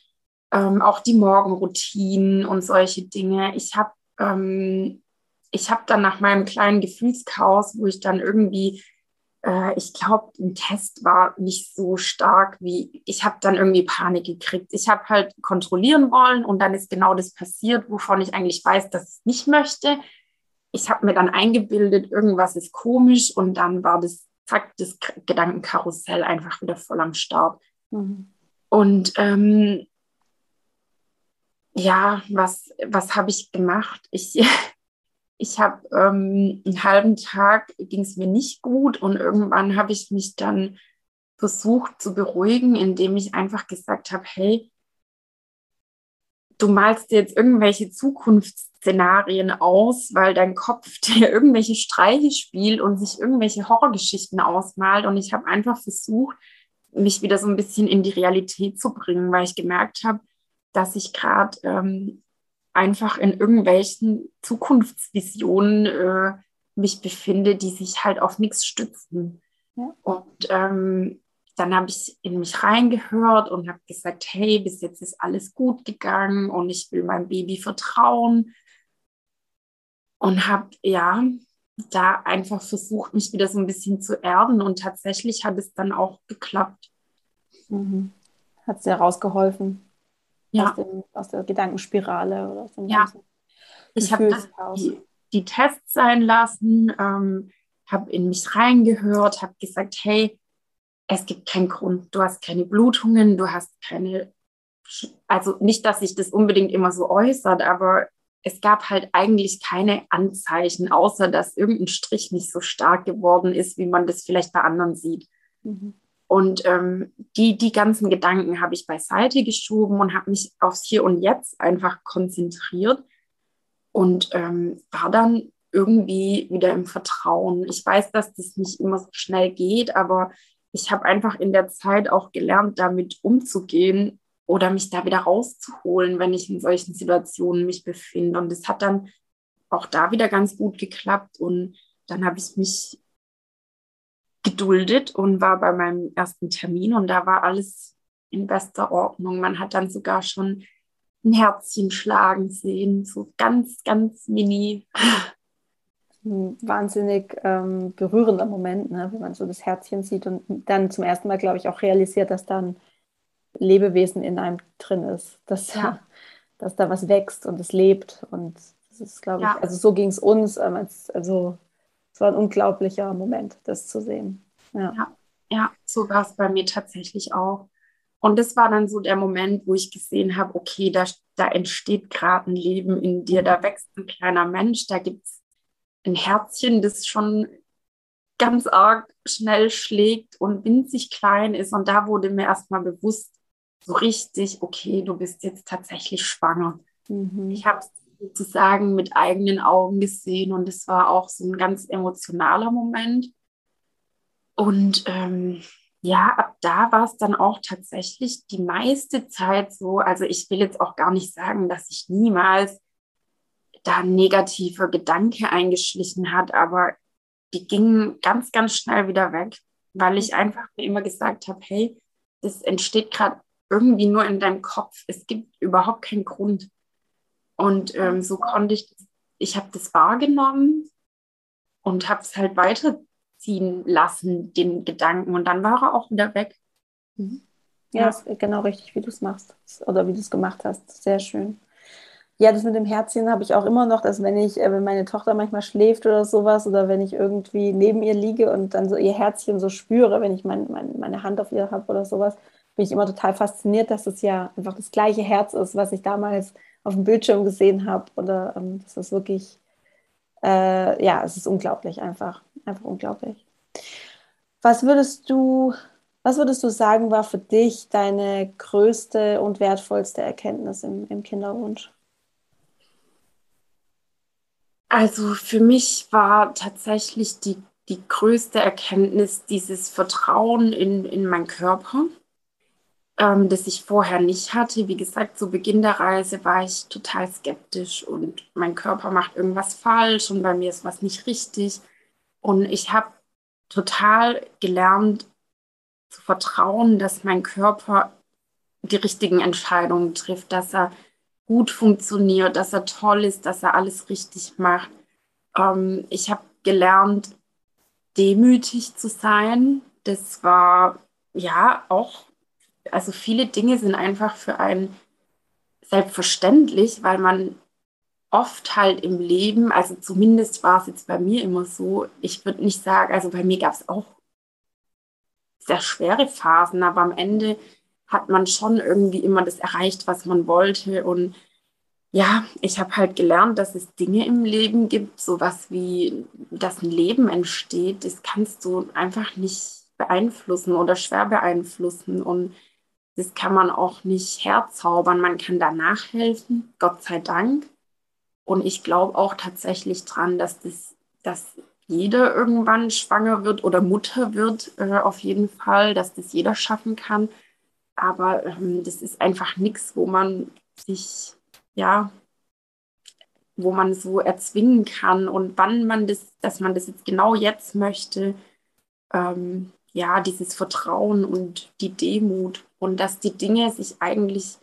ähm, auch die Morgenroutinen und solche Dinge. Ich habe ähm, ich habe dann nach meinem kleinen Gefühlschaos, wo ich dann irgendwie äh, ich glaube, ein Test war nicht so stark wie, ich habe dann irgendwie Panik gekriegt. Ich habe halt kontrollieren wollen und dann ist genau das passiert, wovon ich eigentlich weiß, dass ich nicht möchte. Ich habe mir dann eingebildet, irgendwas ist komisch und dann war das, zack, das Gedankenkarussell einfach wieder voll am Start. Mhm. Und ähm, ja, was, was habe ich gemacht? Ich, ich habe ähm, einen halben Tag ging es mir nicht gut und irgendwann habe ich mich dann versucht zu beruhigen, indem ich einfach gesagt habe, hey, du malst dir jetzt irgendwelche Zukunftsszenarien aus, weil dein Kopf dir irgendwelche Streiche spielt und sich irgendwelche Horrorgeschichten ausmalt. Und ich habe einfach versucht, mich wieder so ein bisschen in die Realität zu bringen, weil ich gemerkt habe, dass ich gerade ähm, einfach in irgendwelchen Zukunftsvisionen äh, mich befinde, die sich halt auf nichts stützen. Ja. Und ähm, dann habe ich in mich reingehört und habe gesagt, hey, bis jetzt ist alles gut gegangen und ich will meinem Baby vertrauen. Und habe ja da einfach versucht, mich wieder so ein bisschen zu erden und tatsächlich hat es dann auch geklappt. Mhm. Hat sehr rausgeholfen ja. aus, dem, aus der Gedankenspirale oder dem ja. Ich habe die, die Tests sein lassen, ähm, habe in mich reingehört, habe gesagt, hey, es gibt keinen Grund, du hast keine Blutungen, du hast keine, also nicht, dass sich das unbedingt immer so äußert, aber es gab halt eigentlich keine Anzeichen, außer dass irgendein Strich nicht so stark geworden ist, wie man das vielleicht bei anderen sieht. Mhm. Und ähm, die, die ganzen Gedanken habe ich beiseite geschoben und habe mich aufs Hier und Jetzt einfach konzentriert und ähm, war dann irgendwie wieder im Vertrauen. Ich weiß, dass das nicht immer so schnell geht, aber ich habe einfach in der Zeit auch gelernt, damit umzugehen oder mich da wieder rauszuholen, wenn ich in solchen Situationen mich befinde. Und es hat dann auch da wieder ganz gut geklappt. Und dann habe ich mich geduldet und war bei meinem ersten Termin und da war alles in bester Ordnung. Man hat dann sogar schon ein Herzchen schlagen sehen, so ganz, ganz mini. ein wahnsinnig ähm, berührender Moment, ne? wenn man so das Herzchen sieht und dann zum ersten Mal, glaube ich, auch realisiert, dass da ein Lebewesen in einem drin ist, dass, ja. dass da was wächst und es lebt. Und das ist, glaube ja. ich, also so ging es uns. Ähm, also es war ein unglaublicher Moment, das zu sehen. Ja, ja, ja so war es bei mir tatsächlich auch. Und das war dann so der Moment, wo ich gesehen habe, okay, da, da entsteht gerade ein Leben in dir, da wächst ein kleiner Mensch, da gibt es ein Herzchen, das schon ganz arg schnell schlägt und winzig klein ist. Und da wurde mir erstmal bewusst, so richtig, okay, du bist jetzt tatsächlich schwanger. Mhm. Ich habe es sozusagen mit eigenen Augen gesehen und es war auch so ein ganz emotionaler Moment. Und ähm, ja, ab da war es dann auch tatsächlich die meiste Zeit so. Also ich will jetzt auch gar nicht sagen, dass ich niemals da ein negativer Gedanke eingeschlichen hat, aber die gingen ganz, ganz schnell wieder weg, weil ich einfach mir immer gesagt habe, hey, das entsteht gerade irgendwie nur in deinem Kopf. Es gibt überhaupt keinen Grund. Und ähm, so konnte ich, ich habe das wahrgenommen und habe es halt weiterziehen lassen, den Gedanken. Und dann war er auch wieder weg. Mhm. Ja, ja. genau richtig, wie du es machst oder wie du es gemacht hast. Sehr schön. Ja, das mit dem Herzchen habe ich auch immer noch, dass wenn ich, äh, wenn meine Tochter manchmal schläft oder sowas oder wenn ich irgendwie neben ihr liege und dann so ihr Herzchen so spüre, wenn ich mein, mein, meine Hand auf ihr habe oder sowas, bin ich immer total fasziniert, dass es ja einfach das gleiche Herz ist, was ich damals auf dem Bildschirm gesehen habe. Oder ähm, das ist wirklich, äh, ja, es ist unglaublich einfach, einfach unglaublich. Was würdest du, was würdest du sagen, war für dich deine größte und wertvollste Erkenntnis im, im Kinderwunsch? Also für mich war tatsächlich die, die größte Erkenntnis dieses Vertrauen in, in meinen Körper, ähm, das ich vorher nicht hatte. Wie gesagt, zu Beginn der Reise war ich total skeptisch und mein Körper macht irgendwas falsch und bei mir ist was nicht richtig. Und ich habe total gelernt zu vertrauen, dass mein Körper die richtigen Entscheidungen trifft, dass er gut funktioniert, dass er toll ist, dass er alles richtig macht. Ähm, ich habe gelernt, demütig zu sein. Das war ja auch, also viele Dinge sind einfach für einen selbstverständlich, weil man oft halt im Leben, also zumindest war es jetzt bei mir immer so, ich würde nicht sagen, also bei mir gab es auch sehr schwere Phasen, aber am Ende hat man schon irgendwie immer das erreicht, was man wollte. Und ja, ich habe halt gelernt, dass es Dinge im Leben gibt, sowas wie, dass ein Leben entsteht, das kannst du einfach nicht beeinflussen oder schwer beeinflussen. Und das kann man auch nicht herzaubern. Man kann danach helfen, Gott sei Dank. Und ich glaube auch tatsächlich dran, dass das, dass jeder irgendwann schwanger wird oder Mutter wird, äh, auf jeden Fall, dass das jeder schaffen kann. Aber ähm, das ist einfach nichts, wo man sich, ja, wo man so erzwingen kann und wann man das, dass man das jetzt genau jetzt möchte. Ähm, ja, dieses Vertrauen und die Demut und dass die Dinge sich eigentlich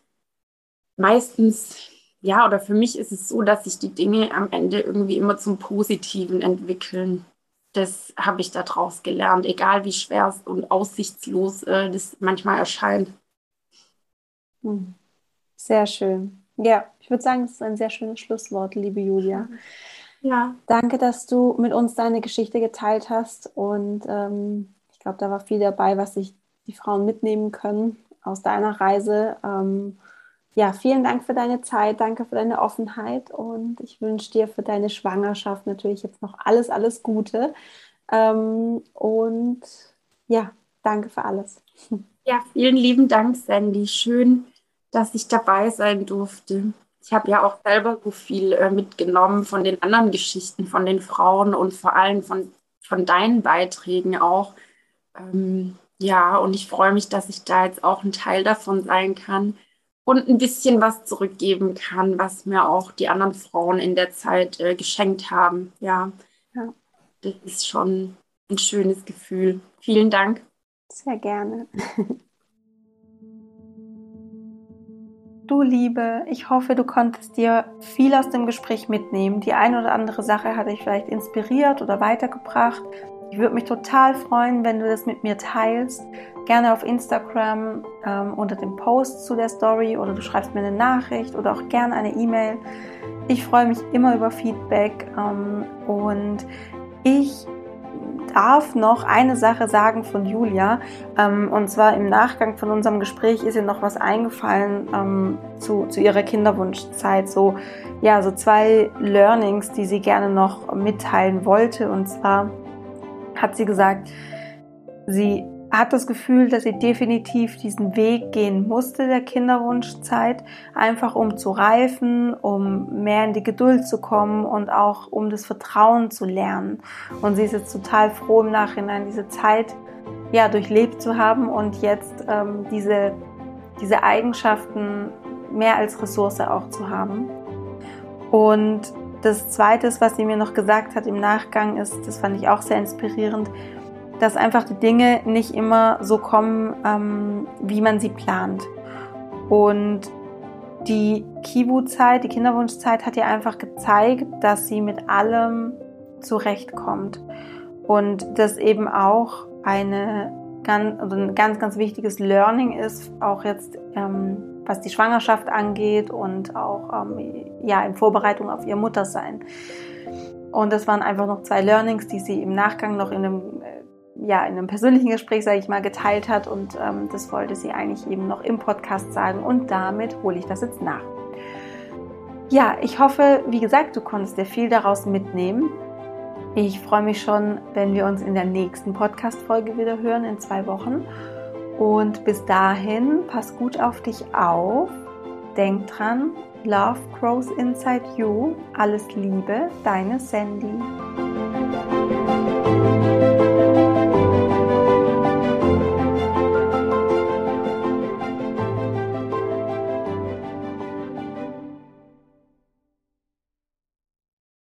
meistens, ja, oder für mich ist es so, dass sich die Dinge am Ende irgendwie immer zum Positiven entwickeln. Das habe ich daraus gelernt, egal wie schwer und aussichtslos äh, das manchmal erscheint. Hm. Sehr schön. Ja, ich würde sagen, das ist ein sehr schönes Schlusswort, liebe Julia. Ja. Danke, dass du mit uns deine Geschichte geteilt hast. Und ähm, glaube, da war viel dabei, was sich die Frauen mitnehmen können aus deiner Reise. Ähm, ja, vielen Dank für deine Zeit, danke für deine Offenheit und ich wünsche dir für deine Schwangerschaft natürlich jetzt noch alles, alles Gute. Ähm, und ja, danke für alles. Ja, vielen lieben Dank, Sandy. Schön, dass ich dabei sein durfte. Ich habe ja auch selber so viel äh, mitgenommen von den anderen Geschichten, von den Frauen und vor allem von, von deinen Beiträgen auch. Ähm, ja, und ich freue mich, dass ich da jetzt auch ein Teil davon sein kann und ein bisschen was zurückgeben kann, was mir auch die anderen Frauen in der Zeit äh, geschenkt haben. Ja. ja, das ist schon ein schönes Gefühl. Vielen Dank. Sehr gerne. Du Liebe, ich hoffe, du konntest dir viel aus dem Gespräch mitnehmen. Die eine oder andere Sache hat dich vielleicht inspiriert oder weitergebracht. Ich würde mich total freuen, wenn du das mit mir teilst. Gerne auf Instagram ähm, unter dem Post zu der Story oder du schreibst mir eine Nachricht oder auch gerne eine E-Mail. Ich freue mich immer über Feedback ähm, und ich darf noch eine Sache sagen von Julia. Ähm, und zwar im Nachgang von unserem Gespräch ist ihr noch was eingefallen ähm, zu, zu ihrer Kinderwunschzeit. So, ja, so zwei Learnings, die sie gerne noch mitteilen wollte. Und zwar hat sie gesagt, sie hat das Gefühl, dass sie definitiv diesen Weg gehen musste der Kinderwunschzeit, einfach um zu reifen, um mehr in die Geduld zu kommen und auch um das Vertrauen zu lernen. Und sie ist jetzt total froh im Nachhinein, diese Zeit ja durchlebt zu haben und jetzt ähm, diese, diese Eigenschaften mehr als Ressource auch zu haben. Und das Zweite, was sie mir noch gesagt hat im Nachgang, ist, das fand ich auch sehr inspirierend, dass einfach die Dinge nicht immer so kommen, ähm, wie man sie plant. Und die Kibu-Zeit, die Kinderwunschzeit hat ihr einfach gezeigt, dass sie mit allem zurechtkommt. Und das eben auch eine also ein ganz, ganz wichtiges Learning ist, auch jetzt ähm, was die Schwangerschaft angeht und auch ähm, ja, in Vorbereitung auf ihr Muttersein. Und das waren einfach noch zwei Learnings, die sie im Nachgang noch in einem äh, ja, in einem persönlichen Gespräch, sage ich mal, geteilt hat und ähm, das wollte sie eigentlich eben noch im Podcast sagen und damit hole ich das jetzt nach. Ja, ich hoffe, wie gesagt, du konntest dir viel daraus mitnehmen. Ich freue mich schon, wenn wir uns in der nächsten Podcast-Folge wieder hören, in zwei Wochen. Und bis dahin, pass gut auf dich auf. Denk dran, Love grows inside you. Alles Liebe, deine Sandy.